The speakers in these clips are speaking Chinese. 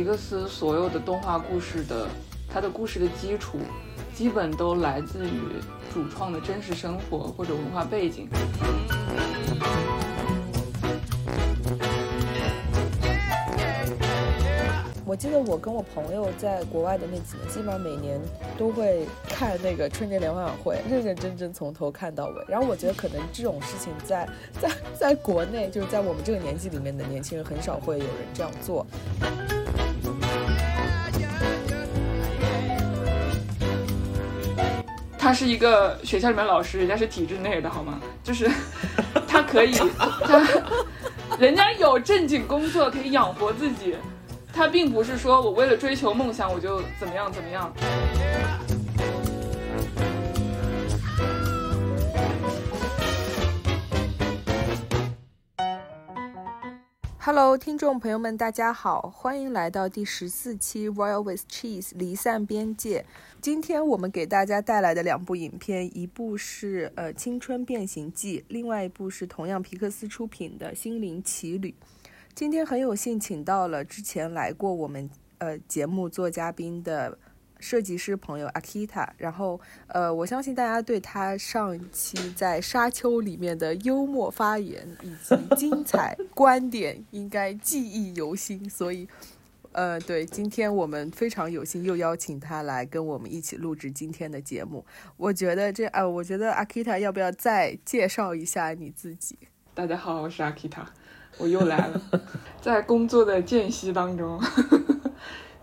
皮克斯所有的动画故事的，它的故事的基础，基本都来自于主创的真实生活或者文化背景。我记得我跟我朋友在国外的那几年，基本上每年都会看那个春节联欢晚会，认认真真从头看到尾。然后我觉得可能这种事情在 在在国内，就是在我们这个年纪里面的年轻人很少会有人这样做。他是一个学校里面老师，人家是体制内的，好吗？就是 他可以，他人家有正经工作可以养活自己。他并不是说我为了追求梦想我就怎么样怎么样。Hello，听众朋友们，大家好，欢迎来到第十四期 Royal with Cheese 离散边界。今天我们给大家带来的两部影片，一部是呃《青春变形记》，另外一部是同样皮克斯出品的《心灵奇旅》。今天很有幸请到了之前来过我们呃节目做嘉宾的设计师朋友 Akita，然后呃我相信大家对他上一期在沙丘里面的幽默发言以及精彩 观点应该记忆犹新，所以呃对今天我们非常有幸又邀请他来跟我们一起录制今天的节目。我觉得这呃我觉得 Akita 要不要再介绍一下你自己？大家好，我是 Akita。我又来了，在工作的间隙当中，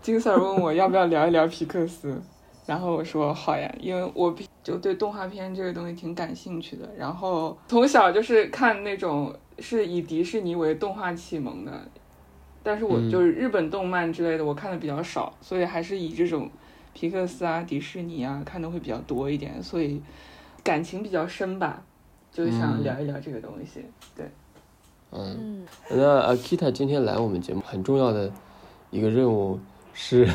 金 Sir 问我要不要聊一聊皮克斯，然后我说好呀，因为我就对动画片这个东西挺感兴趣的。然后从小就是看那种是以迪士尼为动画启蒙的，但是我就是日本动漫之类的我看的比较少，所以还是以这种皮克斯啊、迪士尼啊看的会比较多一点，所以感情比较深吧，就想聊一聊这个东西，对。嗯，那阿 Kita 今天来我们节目很重要的一个任务是，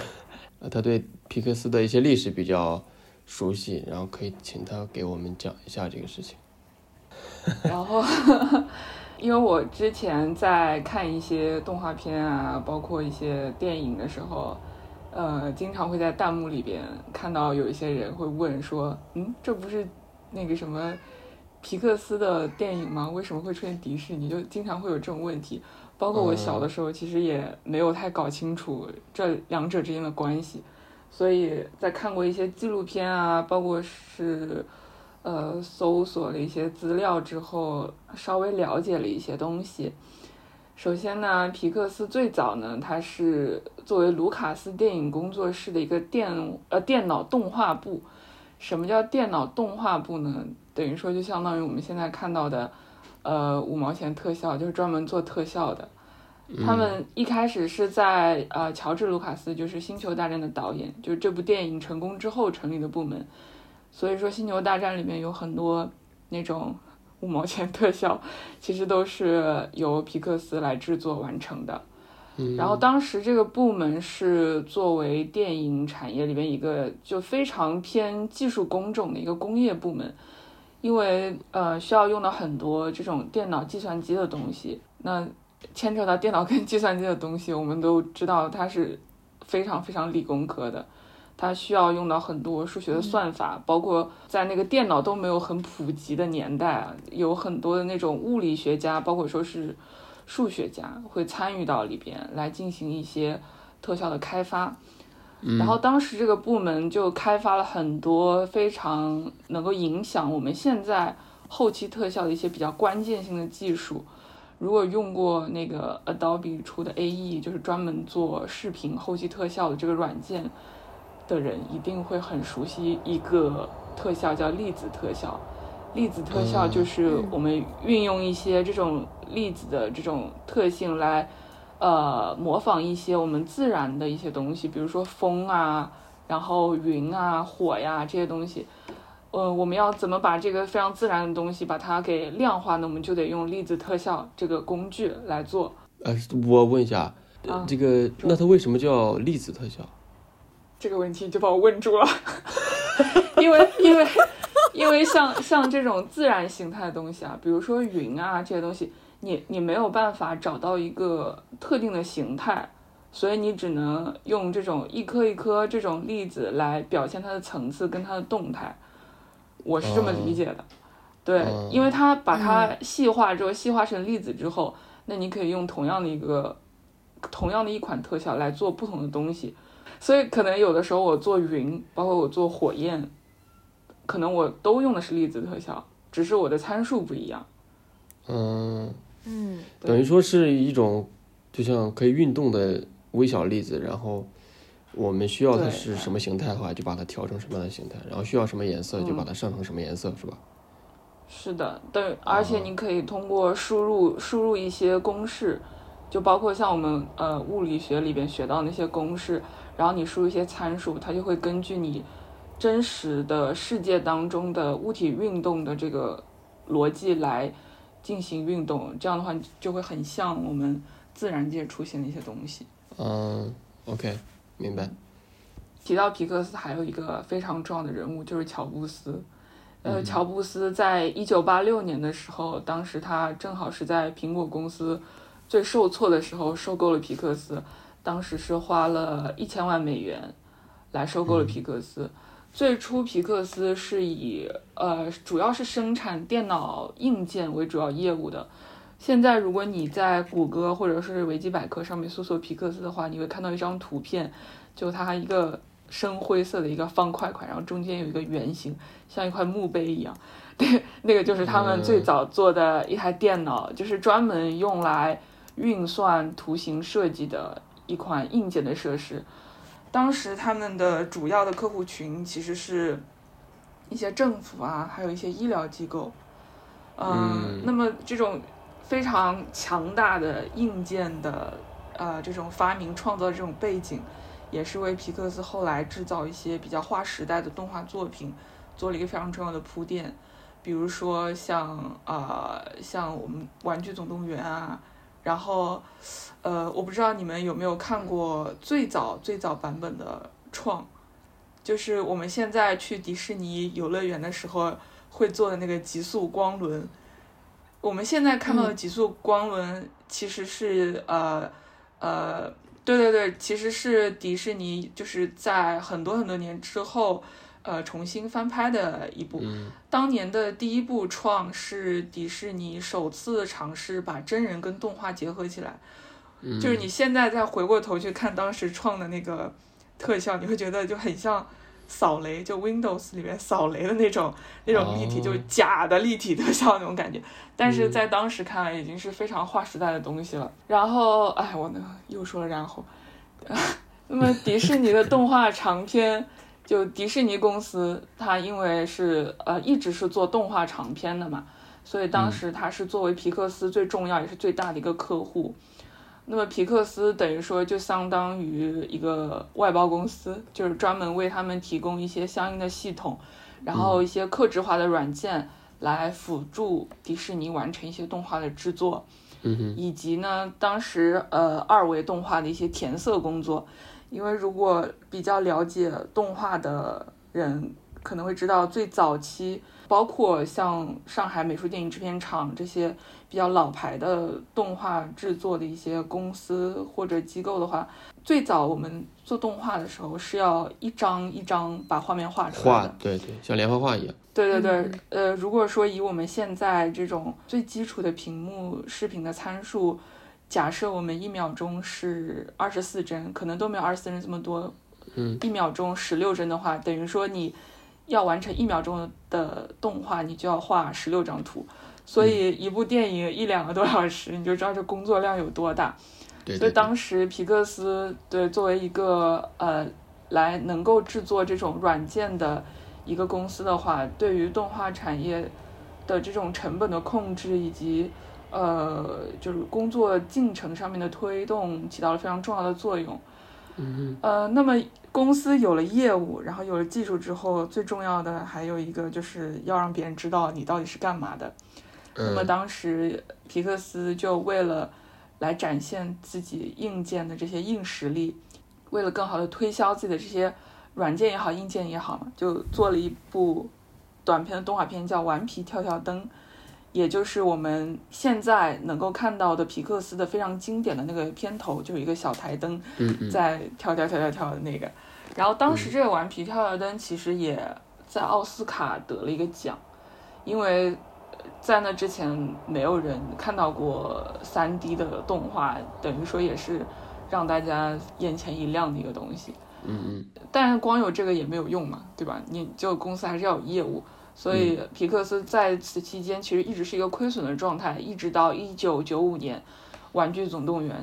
他对皮克斯的一些历史比较熟悉，然后可以请他给我们讲一下这个事情。然后，因为我之前在看一些动画片啊，包括一些电影的时候，呃，经常会在弹幕里边看到有一些人会问说，嗯，这不是那个什么？皮克斯的电影吗？为什么会出现迪士尼？就经常会有这种问题。包括我小的时候，其实也没有太搞清楚这两者之间的关系。所以在看过一些纪录片啊，包括是呃搜索了一些资料之后，稍微了解了一些东西。首先呢，皮克斯最早呢，它是作为卢卡斯电影工作室的一个电呃电脑动画部。什么叫电脑动画部呢？等于说就相当于我们现在看到的，呃，五毛钱特效，就是专门做特效的。他们一开始是在呃，乔治·卢卡斯，就是《星球大战》的导演，就是这部电影成功之后成立的部门。所以说，《星球大战》里面有很多那种 五毛钱特效，其实都是由皮克斯来制作完成的。然后当时这个部门是作为电影产业里面一个就非常偏技术工种的一个工业部门。因为呃需要用到很多这种电脑计算机的东西，那牵扯到电脑跟计算机的东西，我们都知道它是非常非常理工科的，它需要用到很多数学的算法，包括在那个电脑都没有很普及的年代啊，有很多的那种物理学家，包括说是数学家会参与到里边来进行一些特效的开发。然后当时这个部门就开发了很多非常能够影响我们现在后期特效的一些比较关键性的技术。如果用过那个 Adobe 出的 AE，就是专门做视频后期特效的这个软件的人，一定会很熟悉一个特效叫粒子特效。粒子特效就是我们运用一些这种粒子的这种特性来。呃，模仿一些我们自然的一些东西，比如说风啊，然后云啊、火呀这些东西。呃，我们要怎么把这个非常自然的东西把它给量化呢？我们就得用粒子特效这个工具来做。呃，我问一下，这个那它为什么叫粒子特效？这个问题就把我问住了，因为因为因为像像这种自然形态的东西啊，比如说云啊这些东西。你你没有办法找到一个特定的形态，所以你只能用这种一颗一颗这种粒子来表现它的层次跟它的动态，我是这么理解的。对，因为它把它细化之后，细化成粒子之后，那你可以用同样的一个同样的一款特效来做不同的东西。所以可能有的时候我做云，包括我做火焰，可能我都用的是粒子特效，只是我的参数不一样。嗯嗯，等于说是一种就像可以运动的。微小粒子，然后我们需要它是什么形态的话，就把它调成什么样的形态，然后需要什么颜色，就把它上成什么颜色，是吧？是的，对，而且你可以通过输入输入一些公式，就包括像我们呃物理学里边学到那些公式，然后你输入一些参数，它就会根据你真实的世界当中的物体运动的这个逻辑来进行运动，这样的话就会很像我们自然界出现的一些东西。嗯，OK，明白。提到皮克斯，还有一个非常重要的人物就是乔布斯。呃，乔布斯在一九八六年的时候，当时他正好是在苹果公司最受挫的时候收购了皮克斯，当时是花了一千万美元来收购了皮克斯。最初皮克斯是以呃主要是生产电脑硬件为主要业务的。现在，如果你在谷歌或者是维基百科上面搜索皮克斯的话，你会看到一张图片，就它一个深灰色的一个方块块，然后中间有一个圆形，像一块墓碑一样。对，那个就是他们最早做的一台电脑，就是专门用来运算图形设计的一款硬件的设施。当时他们的主要的客户群其实是一些政府啊，还有一些医疗机构。嗯，那么这种。非常强大的硬件的呃这种发明创造的这种背景，也是为皮克斯后来制造一些比较划时代的动画作品做了一个非常重要的铺垫。比如说像啊像我们《玩具总动员》啊，然后呃我不知道你们有没有看过最早最早版本的创，就是我们现在去迪士尼游乐园的时候会坐的那个极速光轮。我们现在看到的极速光轮其实是呃呃，对对对，其实是迪士尼就是在很多很多年之后呃重新翻拍的一部。当年的第一部创是迪士尼首次尝试把真人跟动画结合起来，就是你现在再回过头去看当时创的那个特效，你会觉得就很像。扫雷就 Windows 里面扫雷的那种那种立体，就是假的立体特效那种感觉，但是在当时看来已经是非常划时代的东西了。然后，哎，我呢又说了然后，那么迪士尼的动画长片，就迪士尼公司，它因为是呃一直是做动画长片的嘛，所以当时它是作为皮克斯最重要也是最大的一个客户。那么皮克斯等于说就相当于一个外包公司，就是专门为他们提供一些相应的系统，然后一些克制化的软件来辅助迪士尼完成一些动画的制作，以及呢当时呃二维动画的一些填色工作，因为如果比较了解动画的人可能会知道最早期。包括像上海美术电影制片厂这些比较老牌的动画制作的一些公司或者机构的话，最早我们做动画的时候是要一张一张把画面画出来的，对对，像连环画一样。对对对，呃，如果说以我们现在这种最基础的屏幕视频的参数，假设我们一秒钟是二十四帧，可能都没有二十四帧这么多，嗯，一秒钟十六帧的话，等于说你。要完成一秒钟的动画，你就要画十六张图，所以一部电影一两个多小时，你就知道这工作量有多大。所以当时皮克斯对作为一个呃来能够制作这种软件的一个公司的话，对于动画产业的这种成本的控制以及呃就是工作进程上面的推动起到了非常重要的作用。嗯呃，那么。公司有了业务，然后有了技术之后，最重要的还有一个就是要让别人知道你到底是干嘛的。那么当时皮克斯就为了来展现自己硬件的这些硬实力，为了更好的推销自己的这些软件也好、硬件也好嘛，就做了一部短片的动画片，叫《顽皮跳跳灯》，也就是我们现在能够看到的皮克斯的非常经典的那个片头，就是一个小台灯在跳跳跳跳跳的那个。然后当时这个顽皮跳跳灯其实也在奥斯卡得了一个奖，因为在那之前没有人看到过 3D 的动画，等于说也是让大家眼前一亮的一个东西。嗯嗯。但是光有这个也没有用嘛，对吧？你就公司还是要有业务。所以皮克斯在此期间其实一直是一个亏损的状态，一直到一九九五年，《玩具总动员》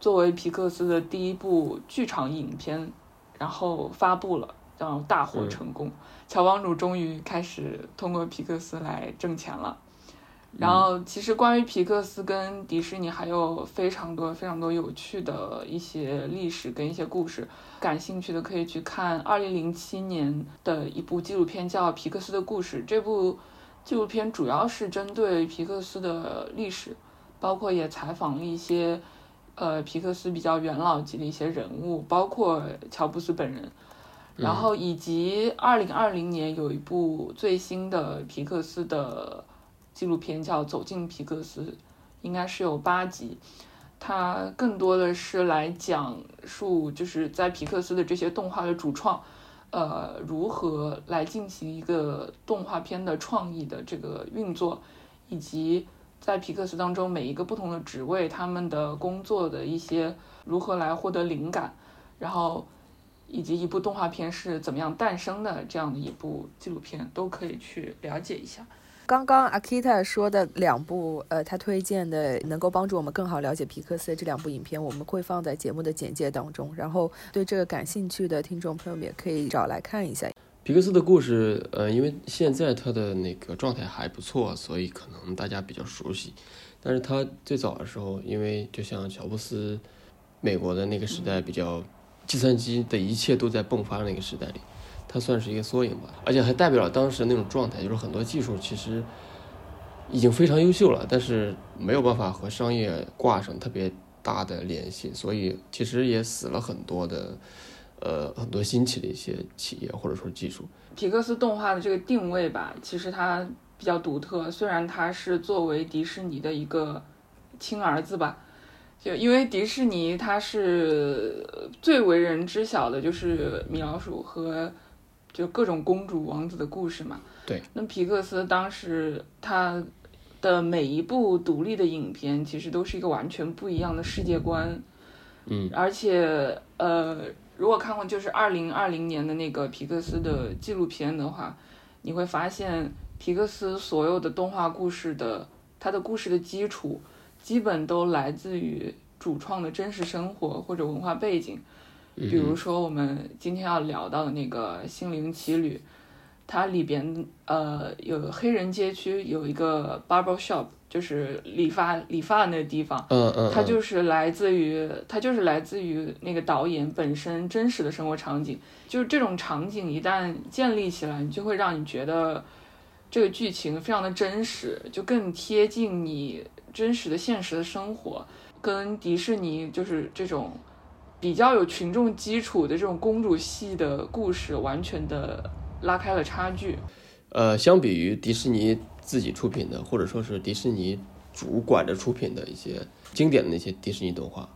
作为皮克斯的第一部剧场影片，然后发布了，然后大获成功，乔帮主终于开始通过皮克斯来挣钱了。然后，其实关于皮克斯跟迪士尼还有非常多非常多有趣的一些历史跟一些故事，感兴趣的可以去看二零零七年的一部纪录片，叫《皮克斯的故事》。这部纪录片主要是针对皮克斯的历史，包括也采访了一些呃皮克斯比较元老级的一些人物，包括乔布斯本人。然后以及二零二零年有一部最新的皮克斯的。纪录片叫《走进皮克斯》，应该是有八集，它更多的是来讲述就是在皮克斯的这些动画的主创，呃，如何来进行一个动画片的创意的这个运作，以及在皮克斯当中每一个不同的职位他们的工作的一些如何来获得灵感，然后以及一部动画片是怎么样诞生的这样的一部纪录片，都可以去了解一下。刚刚 Akita 说的两部，呃，他推荐的能够帮助我们更好了解皮克斯这两部影片，我们会放在节目的简介当中。然后对这个感兴趣的听众朋友们也可以找来看一下。皮克斯的故事，呃，因为现在他的那个状态还不错，所以可能大家比较熟悉。但是他最早的时候，因为就像乔布斯，美国的那个时代比较，计算机的一切都在迸发的那个时代里。它算是一个缩影吧，而且还代表了当时那种状态，就是很多技术其实已经非常优秀了，但是没有办法和商业挂上特别大的联系，所以其实也死了很多的，呃，很多新起的一些企业或者说技术。皮克斯动画的这个定位吧，其实它比较独特，虽然它是作为迪士尼的一个亲儿子吧，就因为迪士尼它是最为人知晓的就是米老鼠和。就各种公主王子的故事嘛。对。那皮克斯当时他的每一部独立的影片，其实都是一个完全不一样的世界观。嗯。而且，呃，如果看过就是二零二零年的那个皮克斯的纪录片的话，你会发现皮克斯所有的动画故事的它的故事的基础，基本都来自于主创的真实生活或者文化背景。比如说，我们今天要聊到的那个《心灵奇旅》，它里边呃有黑人街区有一个 barber shop，就是理发理发的那个地方。嗯嗯。它就是来自于它就是来自于那个导演本身真实的生活场景。就是这种场景一旦建立起来，你就会让你觉得这个剧情非常的真实，就更贴近你真实的现实的生活，跟迪士尼就是这种。比较有群众基础的这种公主系的故事，完全的拉开了差距。呃，相比于迪士尼自己出品的，或者说是迪士尼主管着出品的一些经典的那些迪士尼动画，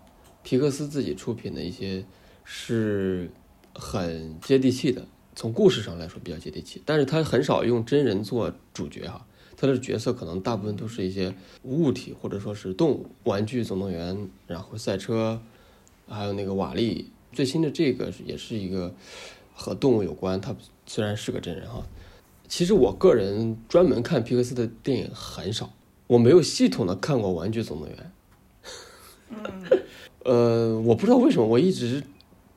皮克斯自己出品的一些是很接地气的，从故事上来说比较接地气。但是他很少用真人做主角哈，他的角色可能大部分都是一些物体或者说是动物，玩具总动员，然后赛车。还有那个瓦力，最新的这个也是一个和动物有关。它虽然是个真人哈，其实我个人专门看皮克斯的电影很少，我没有系统的看过《玩具总动员》。嗯，呃，我不知道为什么，我一直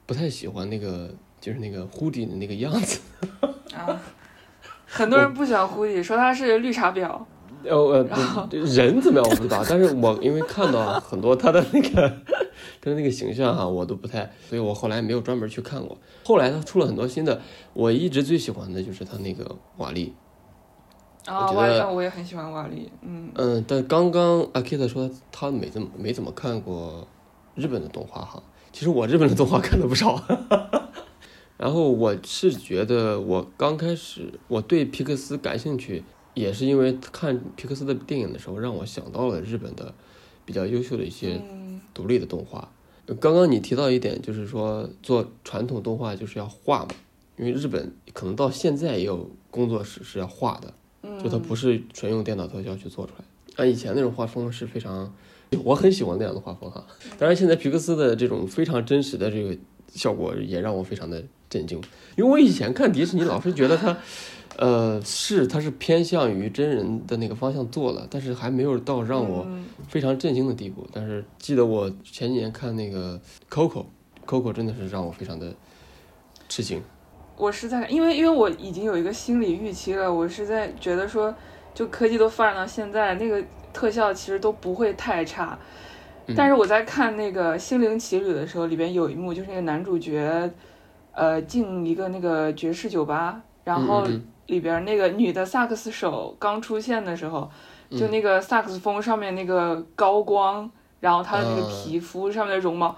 不太喜欢那个，就是那个胡迪的那个样子。啊，很多人不喜欢胡迪，说他是绿茶婊。呃呃，人怎么样我不知道，但是我因为看到很多他的那个他的那个形象哈，我都不太，所以我后来没有专门去看过。后来他出了很多新的，我一直最喜欢的就是他那个瓦力。啊，瓦力，我也很喜欢瓦力，嗯。嗯，但刚刚阿 Kit 说他没怎么没怎么看过日本的动画哈，其实我日本的动画看了不少。然后我是觉得我刚开始我对皮克斯感兴趣。也是因为看皮克斯的电影的时候，让我想到了日本的比较优秀的一些独立的动画。刚刚你提到一点，就是说做传统动画就是要画嘛，因为日本可能到现在也有工作室是要画的，就它不是纯用电脑特效去做出来。按以前那种画风是非常，我很喜欢那样的画风哈。当然，现在皮克斯的这种非常真实的这个效果也让我非常的震惊，因为我以前看迪士尼老是觉得它，呃，是它是偏向于真人的那个方向做了，但是还没有到让我非常震惊的地步。但是记得我前几年看那个 Coco，Coco 真的是让我非常的吃惊。我是在因为因为我已经有一个心理预期了，我是在觉得说。就科技都发展到现在，那个特效其实都不会太差。但是我在看那个《心灵奇旅》的时候，里边有一幕就是那个男主角，呃，进一个那个爵士酒吧，然后里边那个女的萨克斯手刚出现的时候，就那个萨克斯风上面那个高光，然后她的那个皮肤上面的绒毛，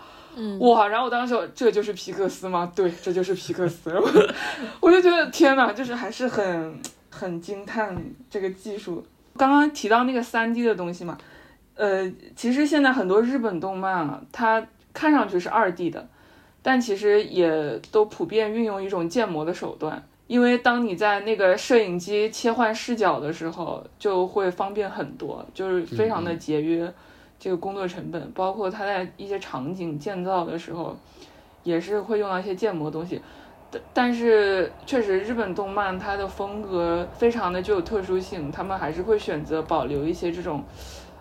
哇！然后我当时说这就是皮克斯吗？对，这就是皮克斯。我就觉得天哪，就是还是很。很惊叹这个技术。刚刚提到那个三 D 的东西嘛，呃，其实现在很多日本动漫啊，它看上去是二 D 的，但其实也都普遍运用一种建模的手段。因为当你在那个摄影机切换视角的时候，就会方便很多，就是非常的节约这个工作成本。包括它在一些场景建造的时候，也是会用到一些建模东西。但是确实，日本动漫它的风格非常的具有特殊性，他们还是会选择保留一些这种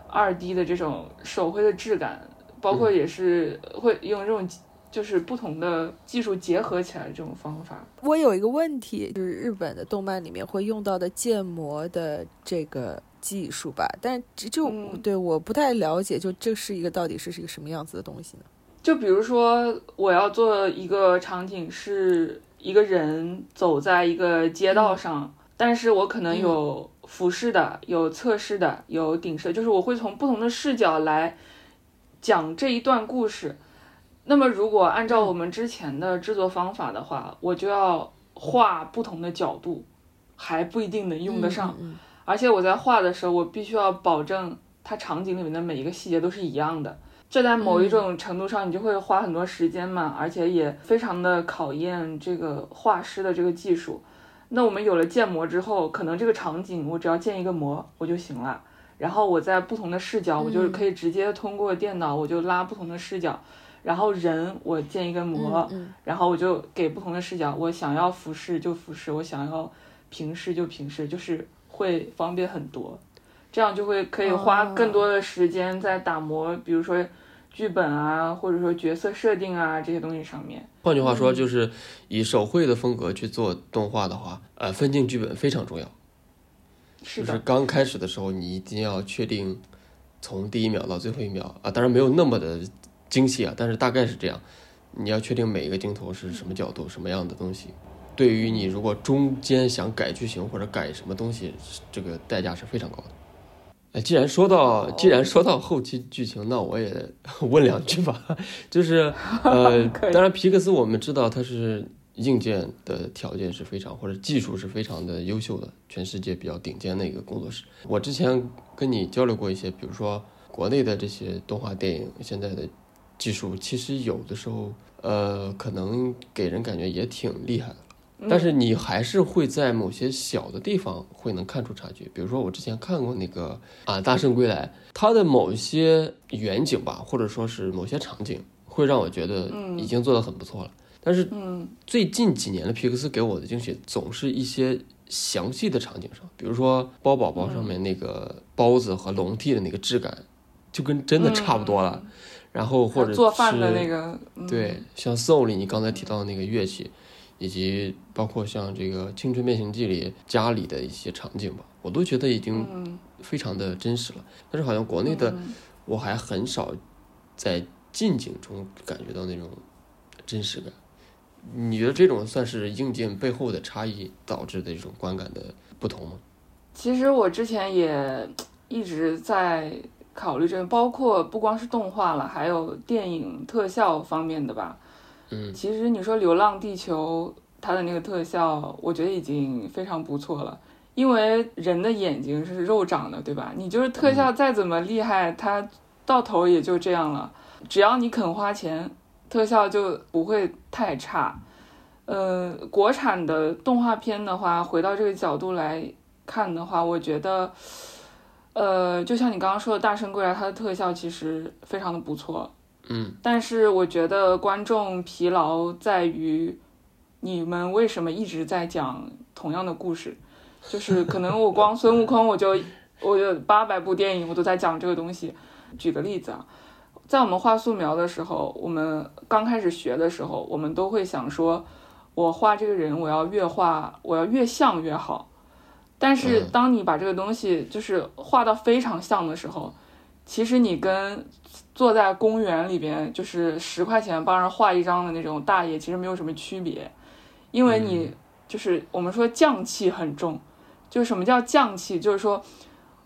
二 D 的这种手绘的质感，包括也是会用这种就是不同的技术结合起来这种方法。我有一个问题，就是日本的动漫里面会用到的建模的这个技术吧？但这就对我不太了解，就这是一个到底是是一个什么样子的东西呢？就比如说，我要做一个场景，是一个人走在一个街道上，但是我可能有俯视的，有侧视的，有顶视，就是我会从不同的视角来讲这一段故事。那么，如果按照我们之前的制作方法的话，我就要画不同的角度，还不一定能用得上。而且我在画的时候，我必须要保证它场景里面的每一个细节都是一样的。这在某一种程度上，你就会花很多时间嘛，而且也非常的考验这个画师的这个技术。那我们有了建模之后，可能这个场景我只要建一个模我就行了，然后我在不同的视角，我就可以直接通过电脑，我就拉不同的视角，然后人我建一个模，然后我就给不同的视角，我想要俯视就俯视，我想要平视就平视，就是会方便很多。这样就会可以花更多的时间在打磨，比如说剧本啊，或者说角色设定啊这些东西上面。换句话说，就是以手绘的风格去做动画的话，呃，分镜剧本非常重要。是。就是刚开始的时候，你一定要确定从第一秒到最后一秒啊，当然没有那么的精细啊，但是大概是这样。你要确定每一个镜头是什么角度、什么样的东西。对于你如果中间想改剧情或者改什么东西，这个代价是非常高的。既然说到，既然说到后期剧情，那我也 问两句吧。就是，呃，当然皮克斯我们知道它是硬件的条件是非常，或者技术是非常的优秀的，全世界比较顶尖的一个工作室。我之前跟你交流过一些，比如说国内的这些动画电影，现在的技术其实有的时候，呃，可能给人感觉也挺厉害的。但是你还是会在某些小的地方会能看出差距，比如说我之前看过那个啊《大圣归来》，它的某一些远景吧，或者说是某些场景，会让我觉得已经做得很不错了。但是最近几年的皮克斯给我的惊喜，总是一些详细的场景上，比如说包宝宝上面那个包子和笼屉的那个质感，就跟真的差不多了。然后或者做饭的那个，对，像 Soul 里你刚才提到的那个乐器。以及包括像这个《青春变形记》里家里的一些场景吧，我都觉得已经非常的真实了。但是好像国内的我还很少在近景中感觉到那种真实感。你觉得这种算是硬件背后的差异导致的一种观感的不同吗？其实我之前也一直在考虑这个，包括不光是动画了，还有电影特效方面的吧。嗯，其实你说《流浪地球》它的那个特效，我觉得已经非常不错了。因为人的眼睛是肉长的，对吧？你就是特效再怎么厉害，它到头也就这样了。只要你肯花钱，特效就不会太差。呃，国产的动画片的话，回到这个角度来看的话，我觉得，呃，就像你刚刚说的《大圣归来》，它的特效其实非常的不错。嗯，但是我觉得观众疲劳在于，你们为什么一直在讲同样的故事？就是可能我光孙悟空，我就我有八百部电影，我都在讲这个东西。举个例子啊，在我们画素描的时候，我们刚开始学的时候，我们都会想说，我画这个人，我要越画，我要越像越好。但是当你把这个东西就是画到非常像的时候，其实你跟坐在公园里边就是十块钱帮人画一张的那种大爷其实没有什么区别，因为你就是我们说匠气很重，就是什么叫匠气，就是说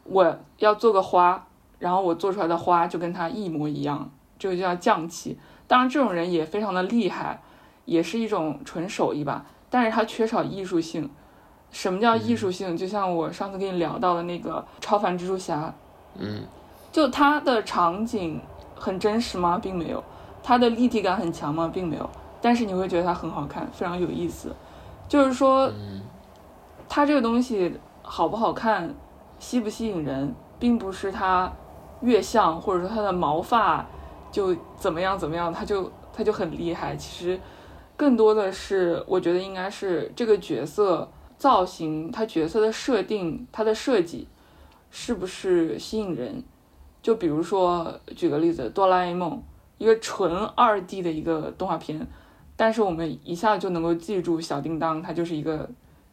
我要做个花，然后我做出来的花就跟他一模一样，这个就叫匠气。当然这种人也非常的厉害，也是一种纯手艺吧，但是他缺少艺术性。什么叫艺术性？就像我上次跟你聊到的那个超凡蜘蛛侠，嗯，就它的场景很真实吗？并没有，它的立体感很强吗？并没有，但是你会觉得它很好看，非常有意思。就是说，它这个东西好不好看，吸不吸引人，并不是它越像，或者说它的毛发就怎么样怎么样，它就它就很厉害。其实更多的是，我觉得应该是这个角色。造型，它角色的设定，它的设计是不是吸引人？就比如说，举个例子，《哆啦 A 梦》一个纯二 D 的一个动画片，但是我们一下就能够记住小叮当，它就是一个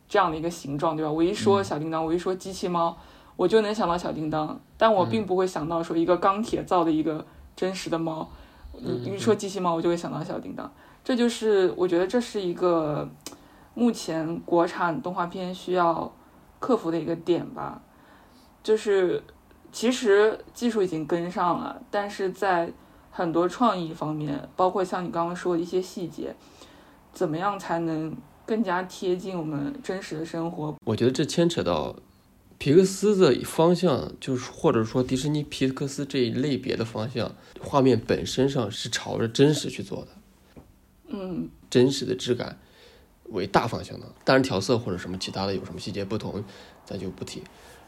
这样的一个形状，对吧？我一说小叮当，我一说机器猫，我就能想到小叮当，但我并不会想到说一个钢铁造的一个真实的猫。你一说机器猫，我就会想到小叮当。这就是我觉得这是一个。目前国产动画片需要克服的一个点吧，就是其实技术已经跟上了，但是在很多创意方面，包括像你刚刚说的一些细节，怎么样才能更加贴近我们真实的生活？我觉得这牵扯到皮克斯的方向，就是或者说迪士尼皮克斯这一类别的方向，画面本身上是朝着真实去做的，嗯，真实的质感。为大方向的，当然调色或者什么其他的有什么细节不同，咱就不提。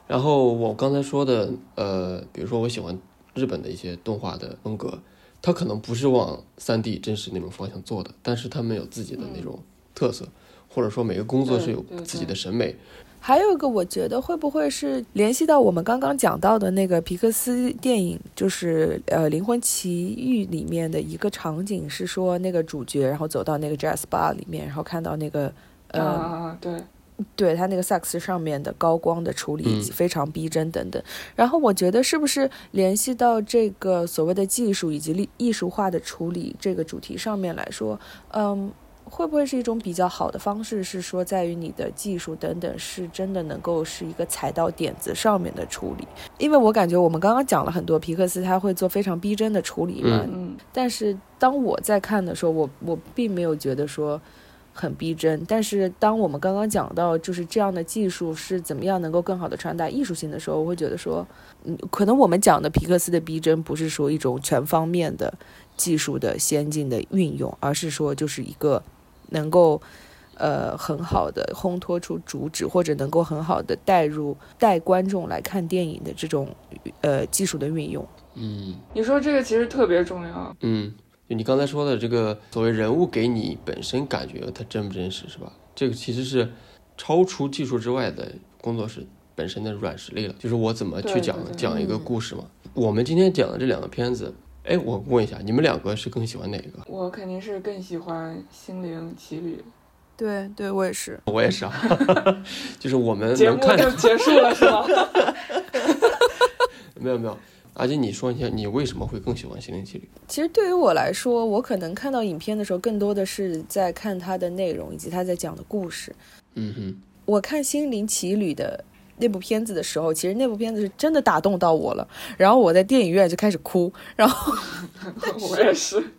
然后我刚才说的，呃，比如说我喜欢日本的一些动画的风格，它可能不是往三 D 真实那种方向做的，但是他们有自己的那种特色，或者说每个工作室有自己的审美。还有一个，我觉得会不会是联系到我们刚刚讲到的那个皮克斯电影，就是呃《灵魂奇遇》里面的一个场景，是说那个主角然后走到那个 jazz bar 里面，然后看到那个呃，对，对他那个萨克斯上面的高光的处理非常逼真等等。然后我觉得是不是联系到这个所谓的技术以及艺艺术化的处理这个主题上面来说，嗯。会不会是一种比较好的方式？是说在于你的技术等等，是真的能够是一个踩到点子上面的处理？因为我感觉我们刚刚讲了很多皮克斯，他会做非常逼真的处理嘛。嗯。但是当我在看的时候，我我并没有觉得说很逼真。但是当我们刚刚讲到就是这样的技术是怎么样能够更好的传达艺术性的时候，我会觉得说，嗯，可能我们讲的皮克斯的逼真不是说一种全方面的技术的先进的运用，而是说就是一个。能够，呃，很好的烘托出主旨，或者能够很好的带入带观众来看电影的这种，呃，技术的运用。嗯，你说这个其实特别重要。嗯，就你刚才说的这个所谓人物给你本身感觉它真不真实是吧？这个其实是超出技术之外的工作室本身的软实力了。就是我怎么去讲讲一个故事嘛。我们今天讲的这两个片子。哎，我问一下，你们两个是更喜欢哪个？我肯定是更喜欢《心灵奇旅》。对，对我也是，我也是啊。就是我们节目就结束了，是吗？没 有没有，阿金，你说一下，你为什么会更喜欢《心灵奇旅》？其实对于我来说，我可能看到影片的时候，更多的是在看它的内容以及他在讲的故事。嗯哼，我看《心灵奇旅》的。那部片子的时候，其实那部片子是真的打动到我了，然后我在电影院就开始哭，然后 我也是，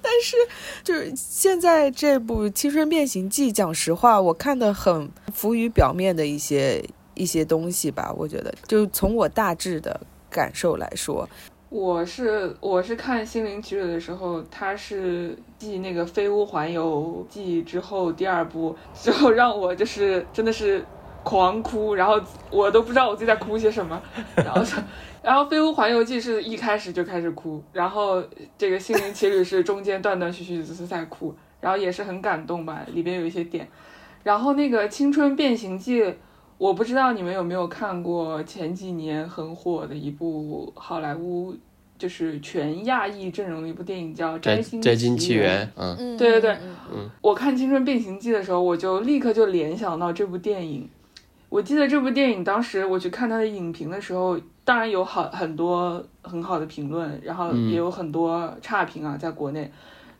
但是就是现在这部《青春变形记》，讲实话，我看的很浮于表面的一些一些东西吧。我觉得，就从我大致的感受来说，我是我是看《心灵奇旅》的时候，它是继那个《飞屋环游记》之后第二部之后，让我就是真的是狂哭，然后我都不知道我自己在哭些什么，然后。然后《飞屋环游记》是一开始就开始哭，然后这个《心灵奇旅》是中间断断续续只是在哭，然后也是很感动吧，里边有一些点。然后那个《青春变形记》，我不知道你们有没有看过前几年很火的一部好莱坞，就是全亚裔阵容的一部电影，叫《摘星摘星奇缘》。嗯，对对对，嗯，我看《青春变形记》的时候，我就立刻就联想到这部电影。我记得这部电影当时我去看它的影评的时候。当然有好很多很好的评论，然后也有很多差评啊，在国内，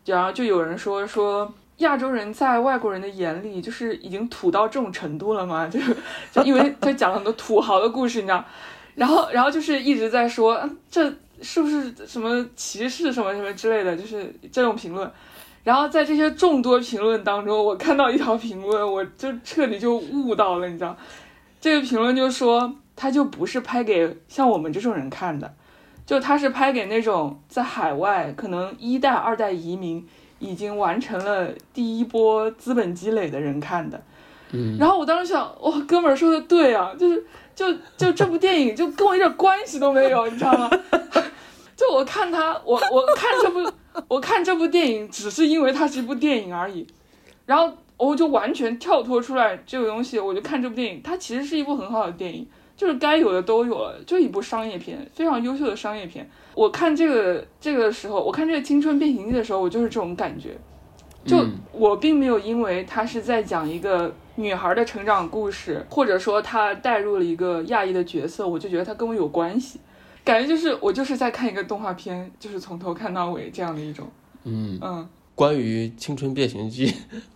然后就有人说说亚洲人在外国人的眼里就是已经土到这种程度了吗？就是就 因为他讲了很多土豪的故事，你知道，然后然后就是一直在说这是不是什么歧视什么什么之类的，就是这种评论。然后在这些众多评论当中，我看到一条评论，我就彻底就悟到了，你知道，这个评论就说。他就不是拍给像我们这种人看的，就他是拍给那种在海外可能一代、二代移民已经完成了第一波资本积累的人看的。嗯，然后我当时想，哇，哥们儿说的对啊，就是就就这部电影就跟我一点关系都没有，你知道吗？就我看他，我我看这部我看这部电影只是因为它是一部电影而已，然后我就完全跳脱出来这个东西，我就看这部电影，它其实是一部很好的电影。就是该有的都有了，就一部商业片，非常优秀的商业片。我看这个这个时候，我看这个《青春变形记》的时候，我就是这种感觉。就我并没有因为他是在讲一个女孩的成长故事，或者说他带入了一个亚裔的角色，我就觉得他跟我有关系。感觉就是我就是在看一个动画片，就是从头看到尾这样的一种。嗯嗯。关于《青春变形记》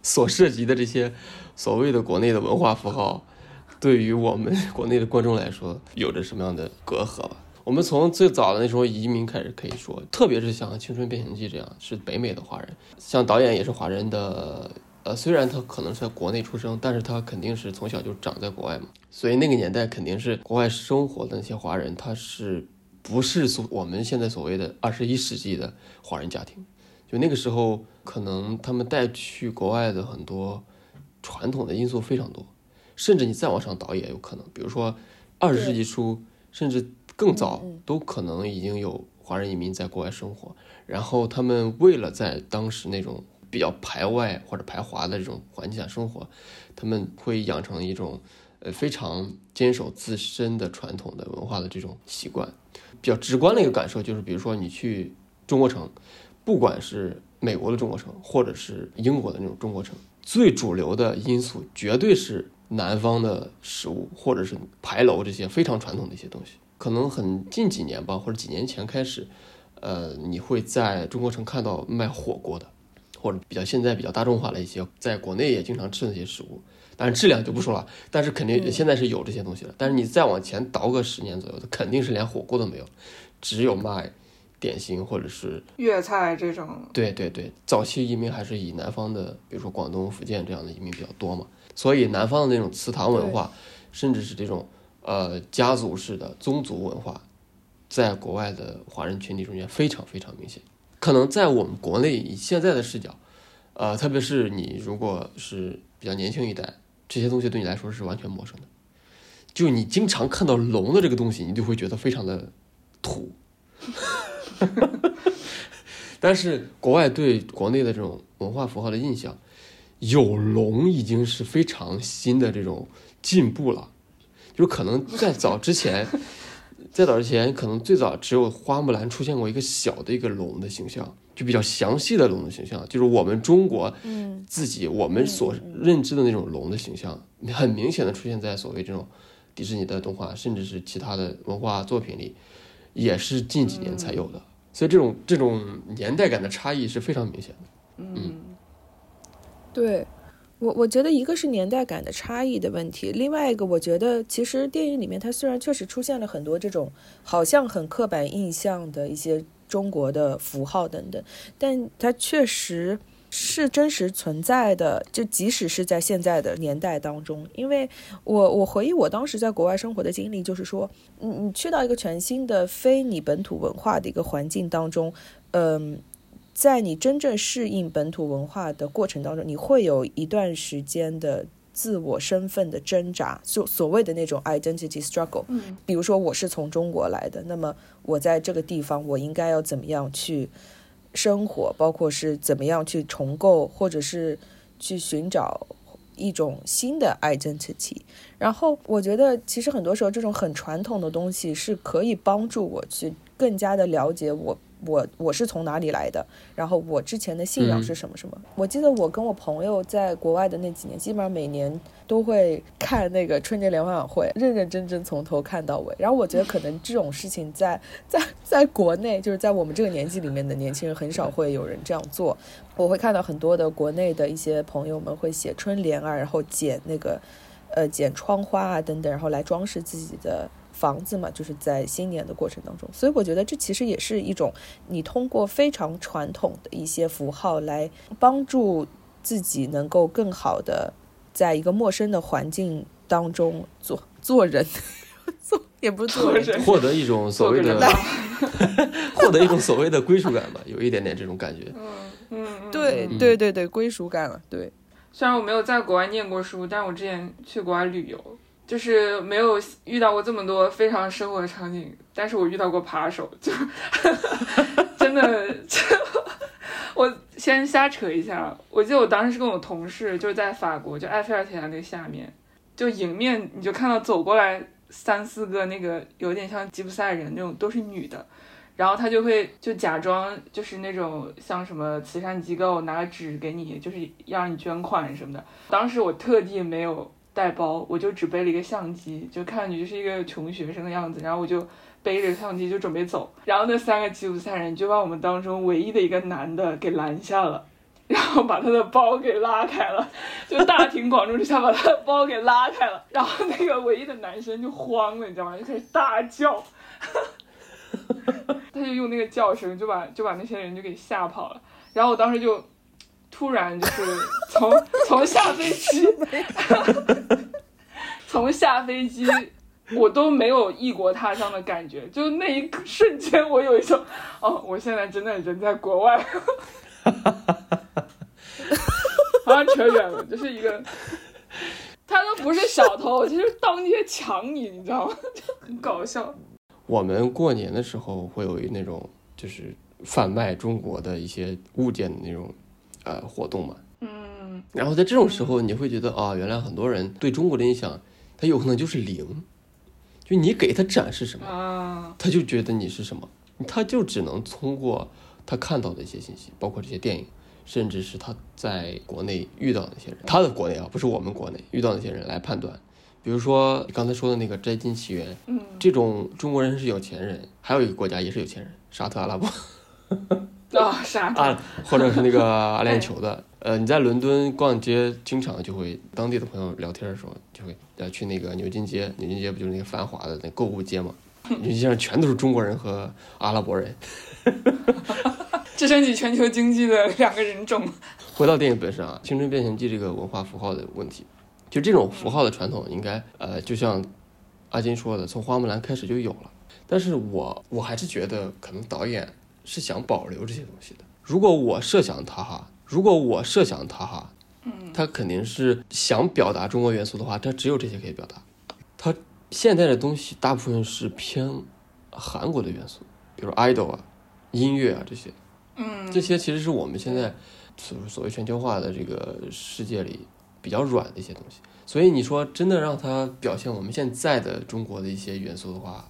所涉及的这些所谓的国内的文化符号。对于我们 国内的观众来说，有着什么样的隔阂吧？我们从最早的那时候移民开始可以说，特别是像《青春变形记》这样是北美的华人，像导演也是华人的，呃，虽然他可能是在国内出生，但是他肯定是从小就长在国外嘛，所以那个年代肯定是国外生活的那些华人，他是不是所我们现在所谓的二十一世纪的华人家庭？就那个时候，可能他们带去国外的很多传统的因素非常多。甚至你再往上倒也有可能，比如说二十世纪初，甚至更早，都可能已经有华人移民在国外生活。然后他们为了在当时那种比较排外或者排华的这种环境下生活，他们会养成一种呃非常坚守自身的传统的文化的这种习惯。比较直观的一个感受就是，比如说你去中国城，不管是美国的中国城，或者是英国的那种中国城，最主流的因素绝对是。南方的食物，或者是牌楼这些非常传统的一些东西，可能很近几年吧，或者几年前开始，呃，你会在中国城看到卖火锅的，或者比较现在比较大众化的一些，在国内也经常吃的一些食物，但是质量就不说了，但是肯定现在是有这些东西了。但是你再往前倒个十年左右，肯定是连火锅都没有，只有卖点心或者是粤菜这种。对对对，早期移民还是以南方的，比如说广东、福建这样的移民比较多嘛。所以南方的那种祠堂文化，甚至是这种呃家族式的宗族文化，在国外的华人群体中间非常非常明显。可能在我们国内以现在的视角，呃，特别是你如果是比较年轻一代，这些东西对你来说是完全陌生的。就你经常看到龙的这个东西，你就会觉得非常的土。但是国外对国内的这种文化符号的印象。有龙已经是非常新的这种进步了，就是可能在早之前，在早之前，可能最早只有花木兰出现过一个小的一个龙的形象，就比较详细的龙的形象，就是我们中国自己我们所认知的那种龙的形象，很明显的出现在所谓这种迪士尼的动画，甚至是其他的文化作品里，也是近几年才有的，所以这种这种年代感的差异是非常明显的，嗯。对，我我觉得一个是年代感的差异的问题，另外一个我觉得其实电影里面它虽然确实出现了很多这种好像很刻板印象的一些中国的符号等等，但它确实是真实存在的。就即使是在现在的年代当中，因为我我回忆我当时在国外生活的经历，就是说，你你去到一个全新的非你本土文化的一个环境当中，嗯，在你真正适应本土文化的过程当中，你会有一段时间的。自我身份的挣扎，就所谓的那种 identity struggle。嗯，比如说我是从中国来的，那么我在这个地方，我应该要怎么样去生活，包括是怎么样去重构，或者是去寻找一种新的 identity。然后我觉得，其实很多时候这种很传统的东西是可以帮助我去更加的了解我。我我是从哪里来的？然后我之前的信仰是什么什么？我记得我跟我朋友在国外的那几年，基本上每年都会 看那个春节联欢晚会，认认真真从头看到尾。然后我觉得可能这种事情在在在国内，就是在我们这个年纪里面的年轻人很少会有人这样做。我会看到很多的国内的一些朋友们会写春联啊，然后剪那个呃剪窗花啊等等，然后来装饰自己的。房子嘛，就是在新年的过程当中，所以我觉得这其实也是一种你通过非常传统的一些符号来帮助自己能够更好的在一个陌生的环境当中做做人，做也不是做人，获得一种所谓的 获得一种所谓的归属感吧，有一点点这种感觉。嗯嗯，对对对对，归属感了。对，虽然我没有在国外念过书，但是我之前去国外旅游。就是没有遇到过这么多非常生活的场景，但是我遇到过扒手，就 真的就，我先瞎扯一下。我记得我当时是跟我同事，就是在法国，就埃菲尔铁塔那个下面，就迎面你就看到走过来三四个那个有点像吉普赛人那种，都是女的，然后他就会就假装就是那种像什么慈善机构拿个纸给你，就是要让你捐款什么的。当时我特地没有。带包，我就只背了一个相机，就看上去就是一个穷学生的样子。然后我就背着相机就准备走，然后那三个吉普赛人就把我们当中唯一的一个男的给拦下了，然后把他的包给拉开了，就大庭广众之下把他的包给拉开了。然后那个唯一的男生就慌了，你知道吗？就开始大叫，他就用那个叫声就把就把那些人就给吓跑了。然后我当时就。突然就是从从下飞机，从下飞机，我都没有异国他乡的感觉，就那一瞬间，我有一种，哦，我现在真的人在国外，好像扯远了，就是一个，他都不是小偷，就是当街抢你，你知道吗？就很搞笑。我们过年的时候会有那种，就是贩卖中国的一些物件的那种。呃，活动嘛，嗯，然后在这种时候，你会觉得啊，原来很多人对中国的印象，他有可能就是零，就你给他展示什么，他就觉得你是什么，他就只能通过他看到的一些信息，包括这些电影，甚至是他在国内遇到的那些人，他的国内啊，不是我们国内遇到那些人来判断，比如说刚才说的那个摘金奇缘，嗯，这种中国人是有钱人，还有一个国家也是有钱人，沙特阿拉伯。啊，啥啊？或者是那个阿联酋的，呃，你在伦敦逛街，经常就会当地的朋友聊天的时候，就会要去那个牛津街。牛津街不就是那个繁华的那购物街吗？牛津街上全都是中国人和阿拉伯人，支撑起全球经济的两个人种。回到电影本身啊，《青春变形记》这个文化符号的问题，就这种符号的传统，应该呃，就像阿金说的，从花木兰开始就有了。但是我我还是觉得，可能导演。是想保留这些东西的。如果我设想他哈，如果我设想他哈，嗯，他肯定是想表达中国元素的话，他只有这些可以表达。他现在的东西大部分是偏韩国的元素，比如 idol 啊、音乐啊这些，嗯，这些其实是我们现在所所谓全球化的这个世界里比较软的一些东西。所以你说真的让他表现我们现在的中国的一些元素的话。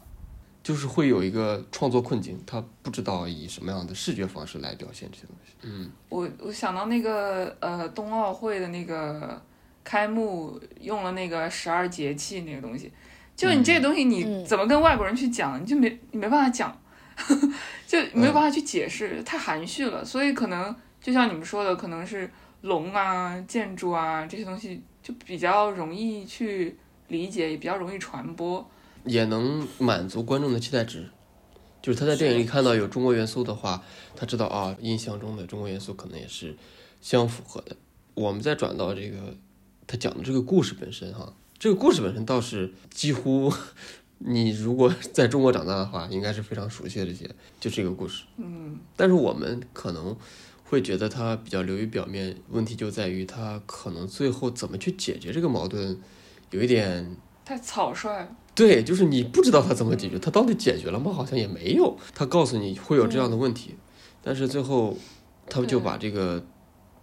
就是会有一个创作困境，他不知道以什么样的视觉方式来表现这些东西。嗯，我我想到那个呃冬奥会的那个开幕用了那个十二节气那个东西，就你这个东西你怎么跟外国人去讲，你就没你没办法讲，就没有办法去解释，太含蓄了。所以可能就像你们说的，可能是龙啊、建筑啊这些东西就比较容易去理解，也比较容易传播。也能满足观众的期待值，就是他在电影里看到有中国元素的话，他知道啊，印象中的中国元素可能也是相符合的。我们再转到这个他讲的这个故事本身哈，这个故事本身倒是几乎 你如果在中国长大的话，应该是非常熟悉的这些，就这个故事。嗯，但是我们可能会觉得它比较流于表面，问题就在于它可能最后怎么去解决这个矛盾，有一点太草率了。对，就是你不知道他怎么解决，他到底解决了吗？好像也没有。他告诉你会有这样的问题，但是最后他们就把这个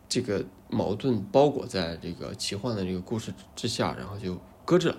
这个矛盾包裹在这个奇幻的这个故事之下，然后就搁置了。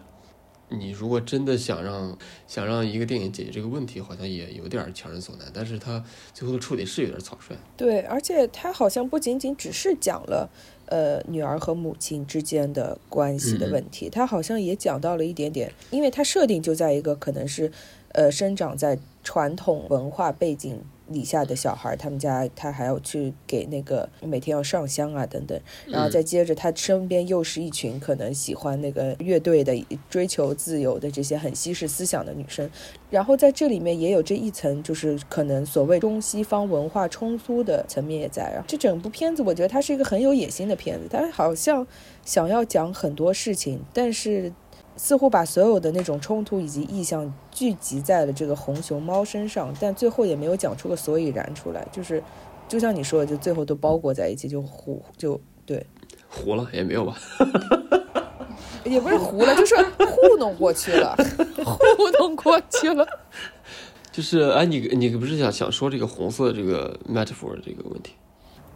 你如果真的想让想让一个电影解决这个问题，好像也有点强人所难。但是他最后的处理是有点草率。对，而且他好像不仅仅只是讲了。呃，女儿和母亲之间的关系的问题，他好像也讲到了一点点，因为他设定就在一个可能是，呃，生长在传统文化背景。里下的小孩，他们家他还要去给那个每天要上香啊等等，然后再接着他身边又是一群可能喜欢那个乐队的、追求自由的这些很西式思想的女生，然后在这里面也有这一层，就是可能所谓中西方文化冲突的层面也在。然后这整部片子，我觉得它是一个很有野心的片子，它好像想要讲很多事情，但是。似乎把所有的那种冲突以及意向聚集在了这个红熊猫身上，但最后也没有讲出个所以然出来。就是，就像你说的，就最后都包裹在一起，就糊，就对，糊了也没有吧？也不是糊了，就是糊弄过去了，糊弄过去了。就是哎，你你不是想想说这个红色这个 metaphor 这个问题？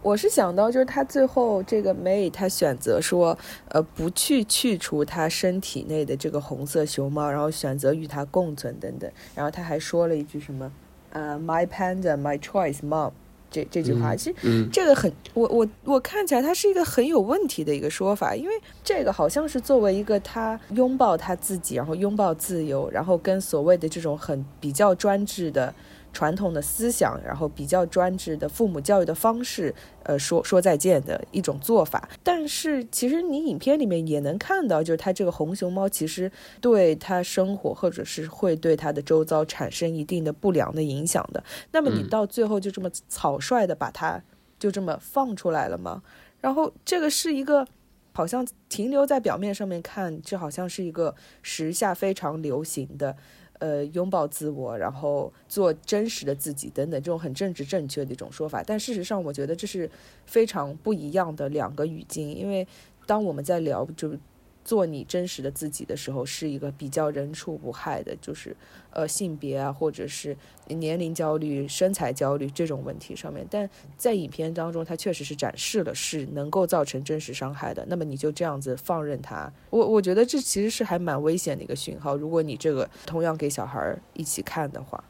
我是想到，就是他最后这个 May，他选择说，呃，不去去除他身体内的这个红色熊猫，然后选择与它共存等等。然后他还说了一句什么，呃，My panda, my choice, mom，这这句话，其实这个很，我我我看起来它是一个很有问题的一个说法，因为这个好像是作为一个他拥抱他自己，然后拥抱自由，然后跟所谓的这种很比较专制的。传统的思想，然后比较专制的父母教育的方式，呃，说说再见的一种做法。但是其实你影片里面也能看到，就是它这个红熊猫其实对它生活，或者是会对它的周遭产生一定的不良的影响的。那么你到最后就这么草率的把它就这么放出来了吗？然后这个是一个好像停留在表面上面看，这好像是一个时下非常流行的。呃，拥抱自我，然后做真实的自己，等等，这种很政治正确的一种说法。但事实上，我觉得这是非常不一样的两个语境，因为当我们在聊就。做你真实的自己的时候，是一个比较人畜无害的，就是呃性别啊，或者是年龄焦虑、身材焦虑这种问题上面。但在影片当中，它确实是展示了是能够造成真实伤害的。那么你就这样子放任它，我我觉得这其实是还蛮危险的一个讯号。如果你这个同样给小孩一起看的话，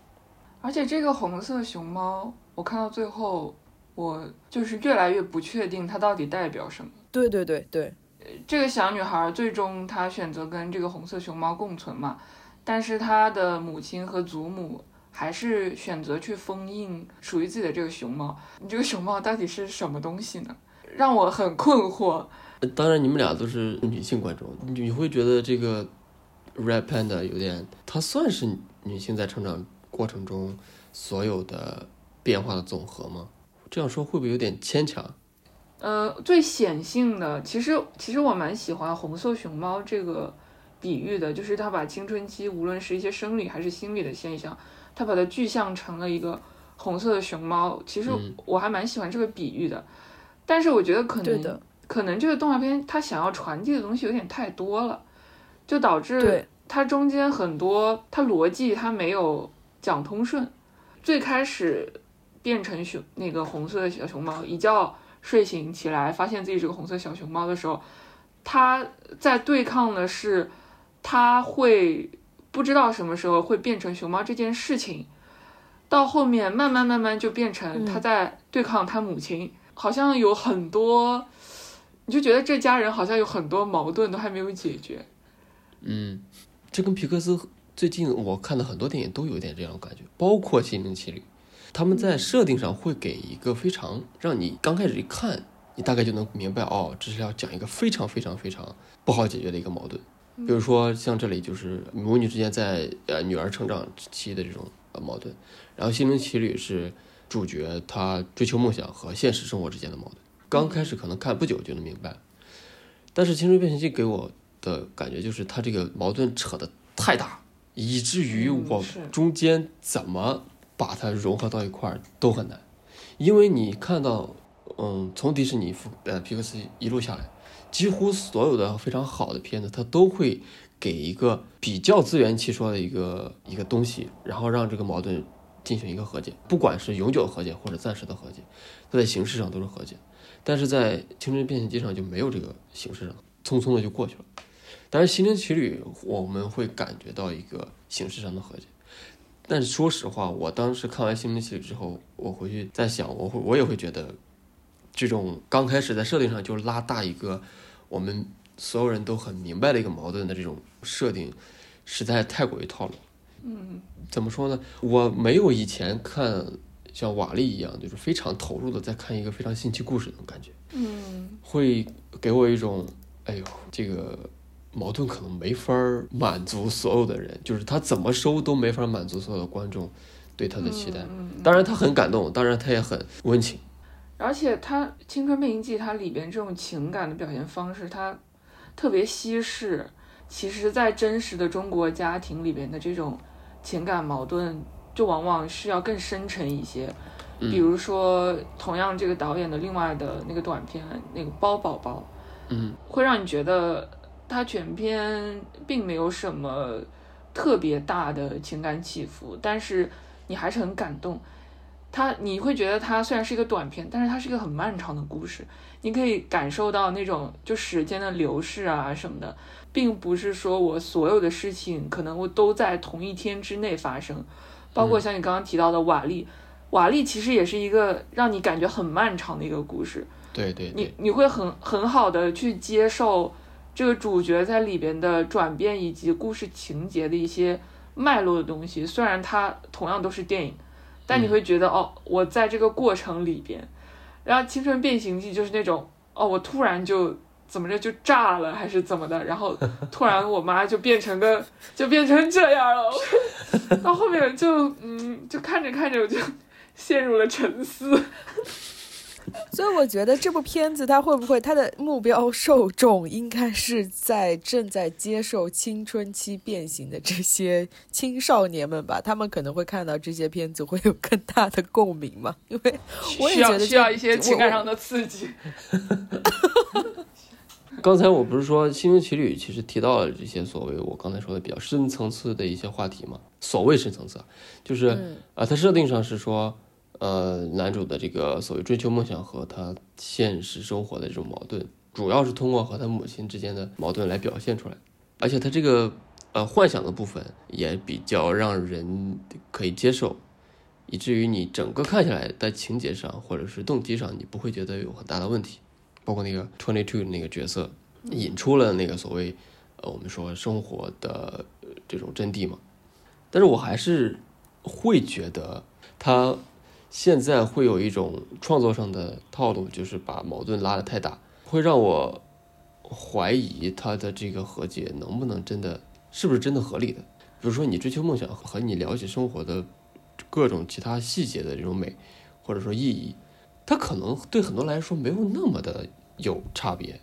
而且这个红色熊猫，我看到最后，我就是越来越不确定它到底代表什么。对对对对。这个小女孩最终她选择跟这个红色熊猫共存嘛，但是她的母亲和祖母还是选择去封印属于自己的这个熊猫。你这个熊猫到底是什么东西呢？让我很困惑。当然，你们俩都是女性观众，你会觉得这个 Red Panda 有点，它算是女性在成长过程中所有的变化的总和吗？这样说会不会有点牵强？呃，最显性的，其实其实我蛮喜欢红色熊猫这个比喻的，就是它把青春期无论是一些生理还是心理的现象，它把它具象成了一个红色的熊猫。其实我还蛮喜欢这个比喻的，但是我觉得可能可能这个动画片它想要传递的东西有点太多了，就导致它中间很多它逻辑它没有讲通顺。最开始变成熊那个红色的小熊猫一叫。睡醒起来，发现自己是个红色小熊猫的时候，他在对抗的是他会不知道什么时候会变成熊猫这件事情。到后面慢慢慢慢就变成他在对抗他母亲，好像有很多，你就觉得这家人好像有很多矛盾都还没有解决。嗯，这跟皮克斯最近我看的很多电影都有点这样的感觉，包括《心灵奇旅》。他们在设定上会给一个非常让你刚开始一看，你大概就能明白哦，这是要讲一个非常非常非常不好解决的一个矛盾。比如说像这里就是母女之间在呃女儿成长期的这种呃矛盾，然后《心灵奇旅》是主角他追求梦想和现实生活之间的矛盾。刚开始可能看不久就能明白，但是《青春变形记》给我的感觉就是他这个矛盾扯得太大，以至于我中间怎么把它融合到一块儿都很难，因为你看到，嗯，从迪士尼、呃皮克斯一路下来，几乎所有的非常好的片子，它都会给一个比较自圆其说的一个一个东西，然后让这个矛盾进行一个和解，不管是永久和解或者暂时的和解，它在形式上都是和解。但是在《青春变形记》上就没有这个形式上，匆匆的就过去了。但是《心灵奇旅》我们会感觉到一个形式上的和解。但是说实话，我当时看完《心灵奇旅》之后，我回去在想，我会我也会觉得，这种刚开始在设定上就拉大一个我们所有人都很明白的一个矛盾的这种设定，实在太过于套路。嗯，怎么说呢？我没有以前看。像瓦力一样，就是非常投入的在看一个非常新奇故事那种感觉，嗯，会给我一种，哎呦，这个矛盾可能没法满足所有的人，就是他怎么收都没法满足所有的观众对他的期待。当然他很感动，当然他也很温情，而且他《青春变形记》它里边这种情感的表现方式，它特别稀释。其实，在真实的中国家庭里边的这种情感矛盾。就往往是要更深沉一些，比如说同样这个导演的另外的那个短片，那个包宝宝，嗯，会让你觉得他全篇并没有什么特别大的情感起伏，但是你还是很感动。它你会觉得它虽然是一个短片，但是它是一个很漫长的故事，你可以感受到那种就时间的流逝啊什么的，并不是说我所有的事情可能我都在同一天之内发生。包括像你刚刚提到的瓦力，瓦力其实也是一个让你感觉很漫长的一个故事。对对，你你会很很好的去接受这个主角在里边的转变以及故事情节的一些脉络的东西。虽然它同样都是电影，但你会觉得哦，我在这个过程里边。然后《青春变形记》就是那种哦，我突然就怎么着就炸了还是怎么的，然后突然我妈就变成个就变成这样了。到后面就嗯，就看着看着我就陷入了沉思。所以我觉得这部片子它会不会它的目标受众应该是在正在接受青春期变形的这些青少年们吧？他们可能会看到这些片子会有更大的共鸣嘛？因为 我也觉得需要一些情感上的刺激。刚才我不是说《心灵奇旅》其实提到了这些所谓我刚才说的比较深层次的一些话题嘛？所谓深层次，就是啊，它设定上是说，呃，男主的这个所谓追求梦想和他现实生活的这种矛盾，主要是通过和他母亲之间的矛盾来表现出来。而且他这个呃幻想的部分也比较让人可以接受，以至于你整个看下来在情节上或者是动机上，你不会觉得有很大的问题。包括那个 Twenty Two 那个角色，引出了那个所谓，呃，我们说生活的这种真谛嘛。但是我还是会觉得他现在会有一种创作上的套路，就是把矛盾拉得太大，会让我怀疑他的这个和解能不能真的是不是真的合理的。比如说你追求梦想和你了解生活的各种其他细节的这种美，或者说意义。它可能对很多来说没有那么的有差别，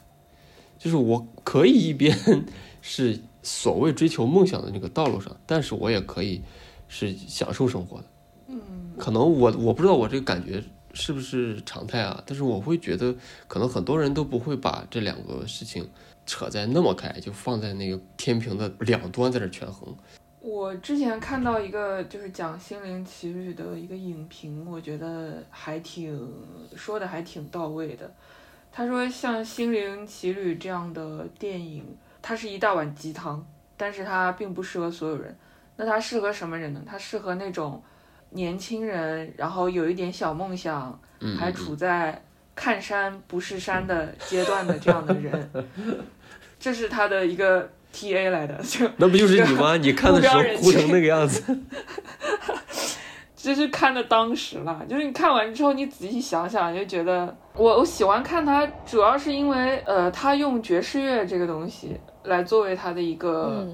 就是我可以一边是所谓追求梦想的那个道路上，但是我也可以是享受生活的。嗯，可能我我不知道我这个感觉是不是常态啊，但是我会觉得可能很多人都不会把这两个事情扯在那么开，就放在那个天平的两端在这权衡。我之前看到一个就是讲《心灵奇旅》的一个影评，我觉得还挺说的还挺到位的。他说，像《心灵奇旅》这样的电影，它是一大碗鸡汤，但是它并不适合所有人。那它适合什么人呢？它适合那种年轻人，然后有一点小梦想，还处在看山不是山的阶段的这样的人。这是他的一个。T A 来的，就那不就是你吗？你看的时候哭成那个样子，这是看的当时了。就是你看完之后，你仔细想想，就觉得我我喜欢看他，主要是因为呃，他用爵士乐这个东西来作为他的一个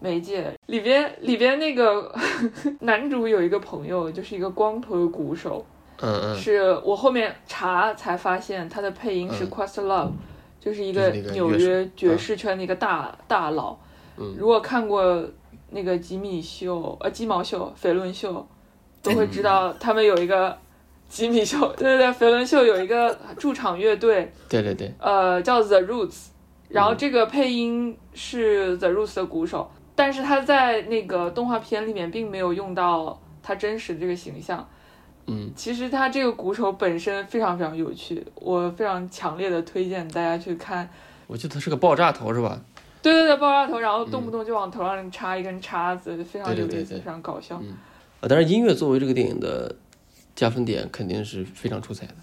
媒介。里边里边那个 男主有一个朋友，就是一个光头的鼓手。嗯嗯。是我后面查才发现，他的配音是 Questlove，就是一个纽约爵士圈的一个大大佬。嗯。如果看过那个吉米秀呃鸡毛秀肥伦秀，都会知道他们有一个。吉米秀，对对对，肥伦秀有一个驻场乐队，对对对，呃，叫 The Roots，然后这个配音是 The Roots 的鼓手，但是他在那个动画片里面并没有用到他真实的这个形象，嗯，其实他这个鼓手本身非常非常有趣，我非常强烈的推荐大家去看。我记得他是个爆炸头是吧？对对对，爆炸头，然后动不动就往头上插一根叉子，非常有意思，非常搞笑。嗯，啊，但是音乐作为这个电影的。加分点肯定是非常出彩的，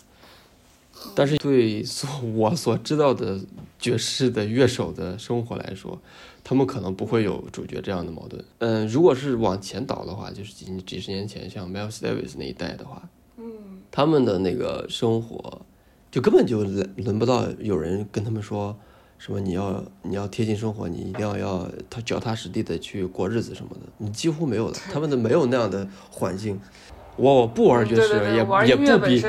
但是对所我所知道的爵士的乐手的生活来说，他们可能不会有主角这样的矛盾。嗯，如果是往前倒的话，就是几几十年前，像 Miles Davis 那一代的话，嗯，他们的那个生活就根本就轮轮不到有人跟他们说什么你要你要贴近生活，你一定要要他脚踏实地的去过日子什么的，你几乎没有的，他们的没有那样的环境。我不玩爵士，也也不比，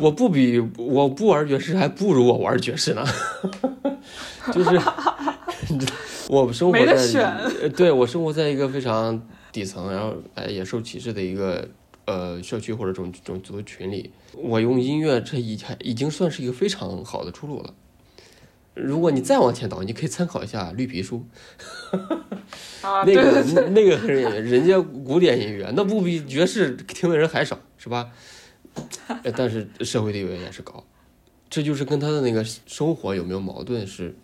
我不比我不玩爵士，还不如我玩爵士呢。就是，我生活在，对我生活在一个非常底层，然后哎也受歧视的一个呃社区或者种种族群里，我用音乐这已已经算是一个非常好的出路了。如果你再往前倒，你可以参考一下绿皮书，那个那个人人家古典音乐那不比爵士听的人还少，是吧？但是社会地位也是高，这就是跟他的那个生活有没有矛盾是，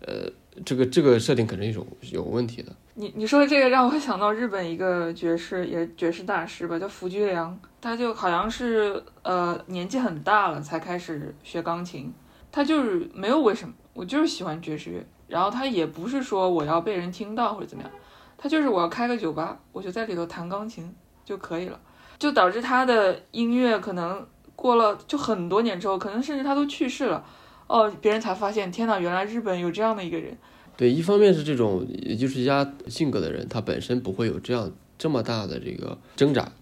呃，这个这个设定肯定是有有问题的。你你说这个让我想到日本一个爵士也爵士大师吧，叫福居良，他就好像是呃年纪很大了才开始学钢琴。他就是没有为什么，我就是喜欢爵士乐，然后他也不是说我要被人听到或者怎么样，他就是我要开个酒吧，我就在里头弹钢琴就可以了，就导致他的音乐可能过了就很多年之后，可能甚至他都去世了，哦，别人才发现，天哪，原来日本有这样的一个人。对，一方面是这种就是压性格的人，他本身不会有这样这么大的这个挣扎，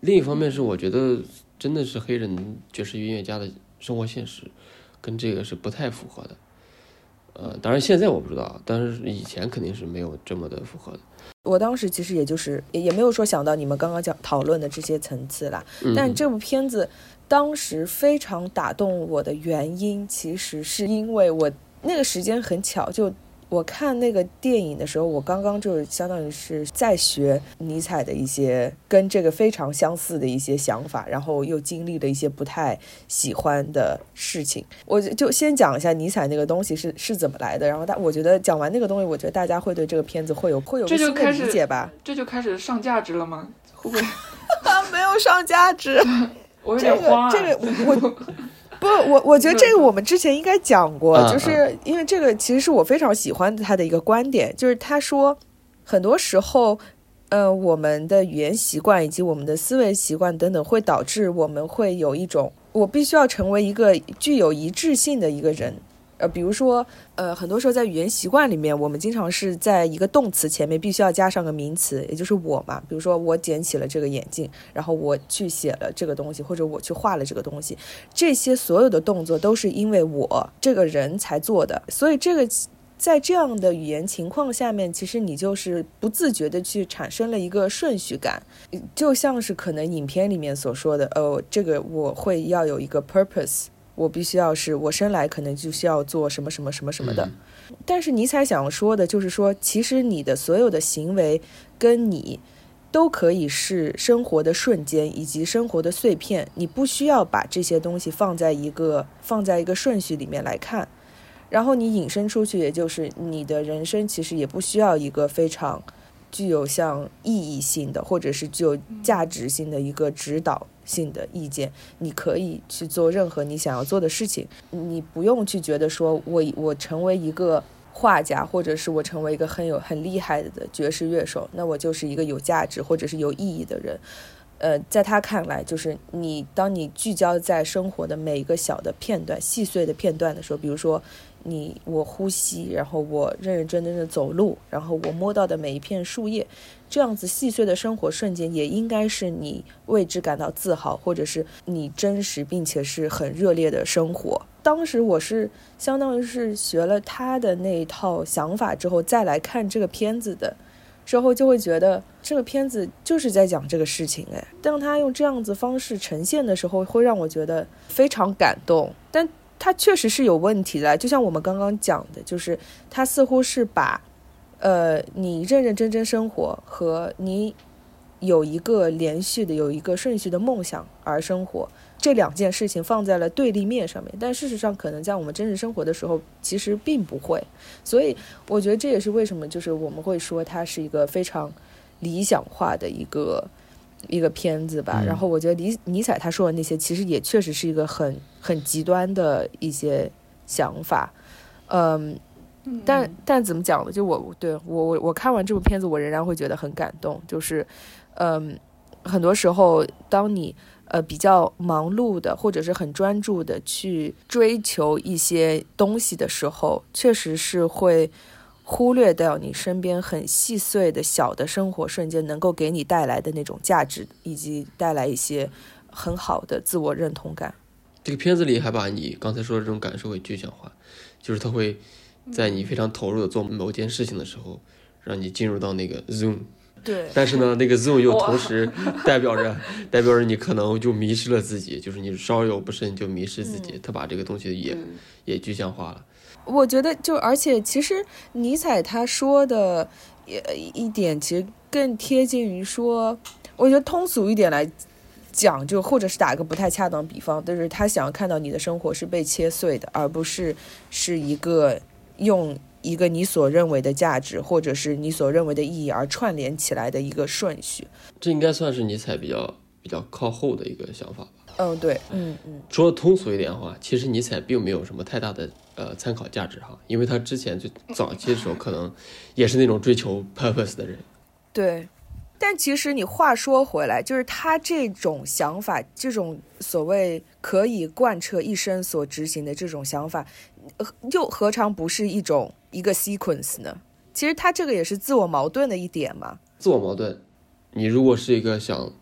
另一方面是我觉得真的是黑人爵士音乐家的生活现实。跟这个是不太符合的，呃，当然现在我不知道，但是以前肯定是没有这么的符合的。我当时其实也就是也也没有说想到你们刚刚讲讨论的这些层次啦。但这部片子当时非常打动我的原因，其实是因为我那个时间很巧就。我看那个电影的时候，我刚刚就相当于是在学尼采的一些跟这个非常相似的一些想法，然后又经历了一些不太喜欢的事情。我就先讲一下尼采那个东西是是怎么来的，然后大我觉得讲完那个东西，我觉得大家会对这个片子会有会有新的理解吧。这就开始上价值了吗？会不会？没有上价值，我有点慌。这个我。不，我我觉得这个我们之前应该讲过，就是因为这个其实是我非常喜欢他的一个观点，就是他说，很多时候，呃，我们的语言习惯以及我们的思维习惯等等，会导致我们会有一种，我必须要成为一个具有一致性的一个人。呃，比如说，呃，很多时候在语言习惯里面，我们经常是在一个动词前面必须要加上个名词，也就是我嘛。比如说，我捡起了这个眼镜，然后我去写了这个东西，或者我去画了这个东西，这些所有的动作都是因为我这个人才做的。所以，这个在这样的语言情况下面，其实你就是不自觉的去产生了一个顺序感，就像是可能影片里面所说的，哦，这个我会要有一个 purpose。我必须要是我生来可能就需要做什么什么什么什么的，但是尼采想说的就是说，其实你的所有的行为跟你都可以是生活的瞬间以及生活的碎片，你不需要把这些东西放在一个放在一个顺序里面来看，然后你引申出去，也就是你的人生其实也不需要一个非常具有像意义性的或者是具有价值性的一个指导。性的意见，你可以去做任何你想要做的事情，你不用去觉得说，我我成为一个画家，或者是我成为一个很有很厉害的爵士乐手，那我就是一个有价值或者是有意义的人。呃，在他看来，就是你当你聚焦在生活的每一个小的片段、细碎的片段的时候，比如说你我呼吸，然后我认认真真的走路，然后我摸到的每一片树叶，这样子细碎的生活瞬间，也应该是你为之感到自豪，或者是你真实并且是很热烈的生活。当时我是相当于是学了他的那一套想法之后，再来看这个片子的。之后就会觉得这个片子就是在讲这个事情哎，当他用这样子方式呈现的时候，会让我觉得非常感动。但他确实是有问题的，就像我们刚刚讲的，就是他似乎是把，呃，你认认真真生活和你有一个连续的、有一个顺序的梦想而生活。这两件事情放在了对立面上面，但事实上可能在我们真实生活的时候，其实并不会。所以我觉得这也是为什么，就是我们会说它是一个非常理想化的一个一个片子吧。然后我觉得尼尼采他说的那些，其实也确实是一个很很极端的一些想法。嗯，但但怎么讲呢？就我对我我我看完这部片子，我仍然会觉得很感动。就是嗯，很多时候当你。呃，比较忙碌的，或者是很专注的去追求一些东西的时候，确实是会忽略掉你身边很细碎的小的生活瞬间能够给你带来的那种价值，以及带来一些很好的自我认同感。这个片子里还把你刚才说的这种感受给具象化，就是他会在你非常投入的做某件事情的时候，让你进入到那个 zoom。对，但是呢，那个 zoom 又同时代表着 代表着你可能就迷失了自己，就是你稍有不慎就迷失自己。他把这个东西也也具象化了。我觉得就而且其实尼采他说的也一点其实更贴近于说，我觉得通俗一点来讲，就或者是打一个不太恰当比方，就是他想要看到你的生活是被切碎的，而不是是一个用。一个你所认为的价值，或者是你所认为的意义而串联起来的一个顺序，这应该算是尼采比较比较靠后的一个想法吧。嗯，对，嗯嗯。说的通俗一点的话，其实尼采并没有什么太大的呃参考价值哈，因为他之前最早期的时候可能也是那种追求 purpose 的人。对，但其实你话说回来，就是他这种想法，这种所谓可以贯彻一生所执行的这种想法。又何尝不是一种一个 sequence 呢？其实他这个也是自我矛盾的一点嘛。自我矛盾，你如果是一个想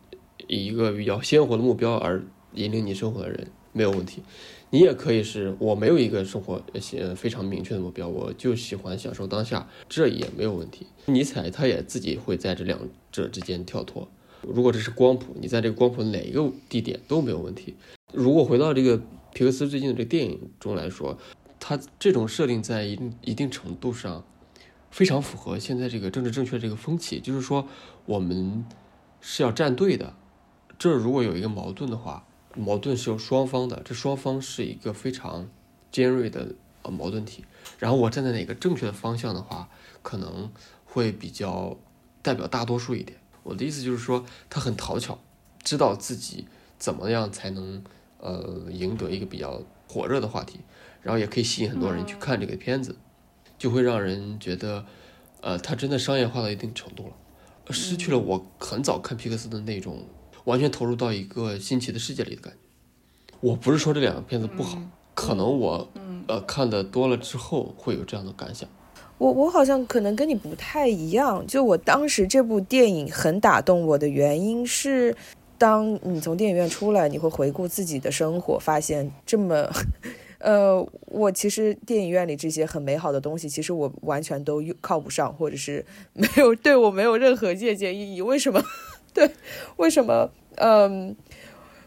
以一个比较鲜活的目标而引领你生活的人，没有问题。你也可以是我没有一个生活呃非常明确的目标，我就喜欢享受当下，这也没有问题。尼采他也自己会在这两者之间跳脱。如果这是光谱，你在这个光谱哪一个地点都没有问题。如果回到这个皮克斯最近的这个电影中来说。它这种设定在一定一定程度上非常符合现在这个政治正确这个风气，就是说我们是要站队的。这如果有一个矛盾的话，矛盾是有双方的，这双方是一个非常尖锐的呃矛盾体。然后我站在哪个正确的方向的话，可能会比较代表大多数一点。我的意思就是说，他很讨巧，知道自己怎么样才能呃赢得一个比较火热的话题。然后也可以吸引很多人去看这个片子，就会让人觉得，呃，他真的商业化到一定程度了，失去了我很早看皮克斯的那种完全投入到一个新奇的世界里的感觉。我不是说这两个片子不好，可能我呃看的多了之后会有这样的感想。我我好像可能跟你不太一样，就我当时这部电影很打动我的原因是，当你从电影院出来，你会回顾自己的生活，发现这么。呃，我其实电影院里这些很美好的东西，其实我完全都靠不上，或者是没有对我没有任何借鉴意义。为什么？对，为什么？嗯，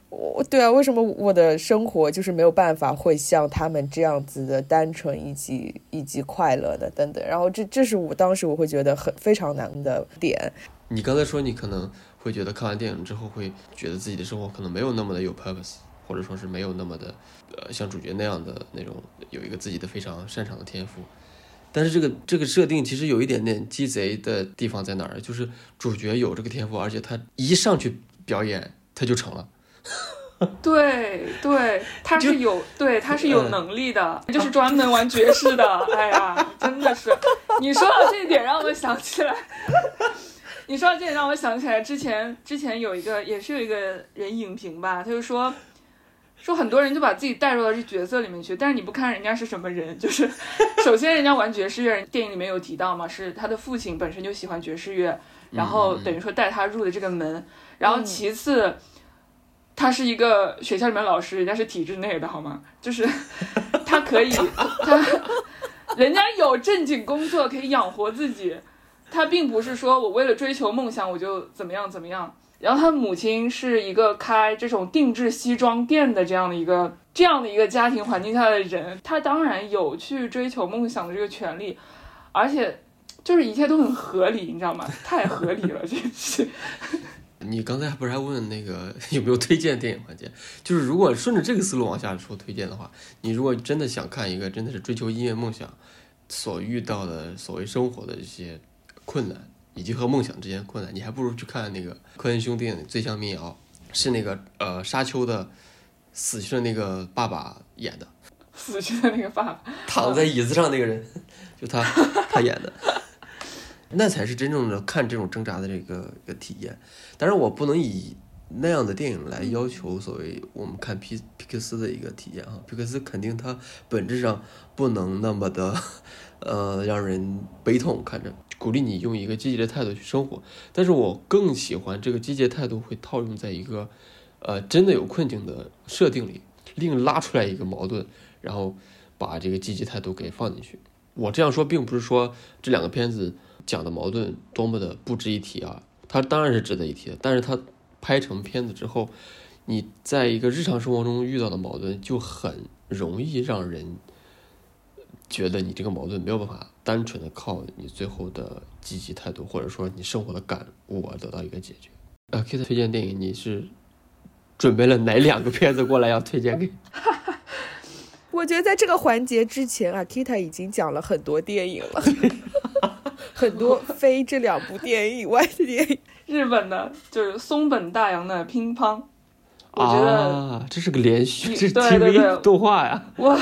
我对啊，为什么我的生活就是没有办法会像他们这样子的单纯以及以及快乐的等等？然后这这是我当时我会觉得很非常难的点。你刚才说你可能会觉得看完电影之后会觉得自己的生活可能没有那么的有 purpose。或者说是没有那么的，呃，像主角那样的那种有一个自己的非常擅长的天赋，但是这个这个设定其实有一点点鸡贼的地方在哪儿？就是主角有这个天赋，而且他一上去表演他就成了。对对，他是有对他是有能力的，就是专门玩爵士的。哎呀，真的是，你说到这一点让我想起来。你说到这点，让我想起来之前之前有一个也是有一个人影评吧，他就说说很多人就把自己带入到这角色里面去，但是你不看人家是什么人，就是 首先人家玩爵士乐，电影里面有提到嘛，是他的父亲本身就喜欢爵士乐，然后等于说带他入的这个门，然后其次。他是一个学校里面老师，人家是体制内的，好吗？就是 他可以，他人家有正经工作可以养活自己，他并不是说我为了追求梦想我就怎么样怎么样。然后他母亲是一个开这种定制西装店的这样的一个这样的一个家庭环境下的人，他当然有去追求梦想的这个权利，而且就是一切都很合理，你知道吗？太合理了，这是。你刚才不是还问那个有没有推荐电影环节？就是如果顺着这个思路往下说推荐的话，你如果真的想看一个真的是追求音乐梦想所遇到的所谓生活的一些困难，以及和梦想之间的困难，你还不如去看那个科恩兄弟《最像民谣》，是那个呃沙丘的死去的那个爸爸演的，死去的那个爸爸 躺在椅子上那个人，就他他演的。那才是真正的看这种挣扎的这个一个体验，但是我不能以那样的电影来要求所谓我们看皮皮克斯的一个体验啊，皮克斯肯定它本质上不能那么的，呃，让人悲痛看着，鼓励你用一个积极的态度去生活，但是我更喜欢这个积极态度会套用在一个，呃，真的有困境的设定里，另拉出来一个矛盾，然后把这个积极态度给放进去。我这样说并不是说这两个片子。讲的矛盾多么的不值一提啊！它当然是值得一提的，但是它拍成片子之后，你在一个日常生活中遇到的矛盾就很容易让人觉得你这个矛盾没有办法单纯的靠你最后的积极态度，或者说你生活的感悟而得到一个解决。呃，Kit 推荐电影，你是准备了哪两个片子过来要推荐给？我觉得在这个环节之前啊，Kita 已经讲了很多电影了。很多非这两部电影以外的电影，日本的就是松本大洋的乒乓，我觉得这是个连续，这是 TV 动画呀。我，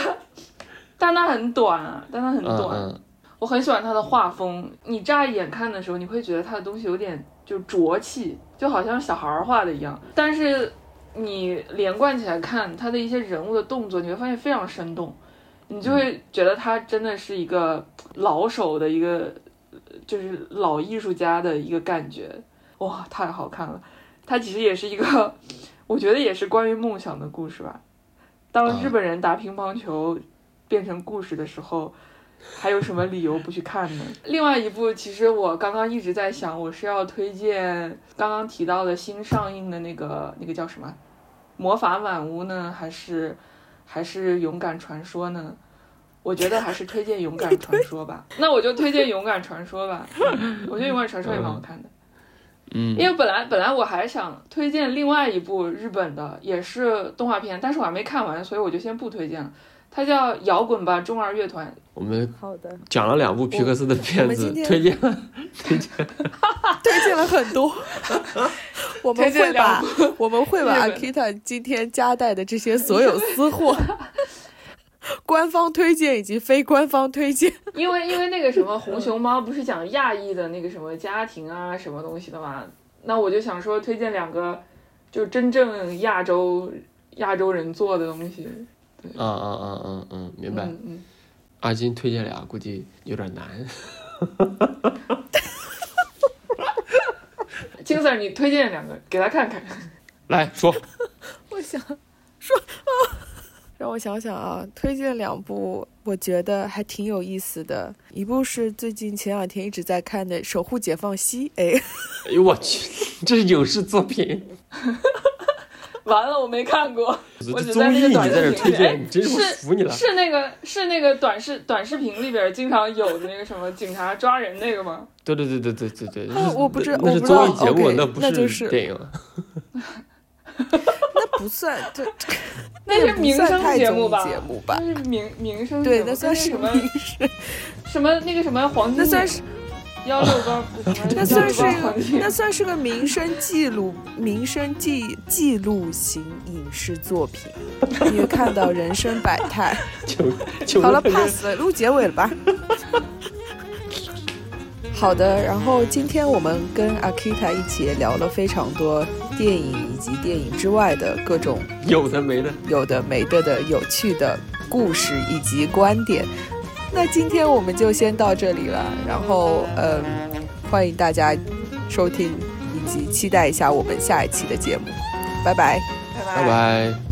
但它很短啊，但它很短。我很喜欢他的画风，你乍一眼看的时候，你会觉得他的东西有点就浊气，就好像小孩画的一样。但是你连贯起来看他的一些人物的动作，你会发现非常生动，你就会觉得他真的是一个老手的一个。就是老艺术家的一个感觉，哇，太好看了！它其实也是一个，我觉得也是关于梦想的故事吧。当日本人打乒乓球变成故事的时候，还有什么理由不去看呢？另外一部，其实我刚刚一直在想，我是要推荐刚刚提到的新上映的那个那个叫什么《魔法满屋》呢，还是还是《勇敢传说》呢？我觉得还是推荐《勇敢传说》吧。那我就推荐《勇敢传说》吧。我觉得《勇敢传说》也蛮好看的。嗯。因为本来本来我还想推荐另外一部日本的，也是动画片，但是我还没看完，所以我就先不推荐了。它叫《摇滚吧中二乐团》。我们好的讲了两部皮克斯的片子，推荐了推荐推荐了很多。我们会把我们会把阿 Kita 今天夹带的这些所有私货。官方推荐以及非官方推荐，因为因为那个什么红熊猫不是讲亚裔的那个什么家庭啊什么东西的嘛，那我就想说推荐两个，就真正亚洲亚洲人做的东西。嗯嗯嗯嗯嗯，明白。嗯。阿金推荐俩估计有点难。金 Sir，你推荐两个给他看看。来说。我想说啊。让我想想啊，推荐两部我觉得还挺有意思的，一部是最近前两天一直在看的《守护解放西》。哎，哎呦我去，这是影视作品。完了，我没看过，我只在那个短视频里。真是服你了。是那个是那个短视短视频里边经常有的那个什么警察抓人那个吗？对对对对对对对。我不知道，那是综艺节目，那不是电影。那不算，这 那是民生节目吧？节目吧？那是民民生对，那算是什么？什么那个什么黄金？那算是幺六八？那算是那算是个民生记录、民生记记录型影视作品。你会看到人生百态。好了，pass 了，录结尾了吧？好的，然后今天我们跟阿 Kita 一起聊了非常多电影以及电影之外的各种有的没的、有的没的的有趣的故事以及观点。那今天我们就先到这里了，然后嗯，欢迎大家收听以及期待一下我们下一期的节目，拜拜，拜拜。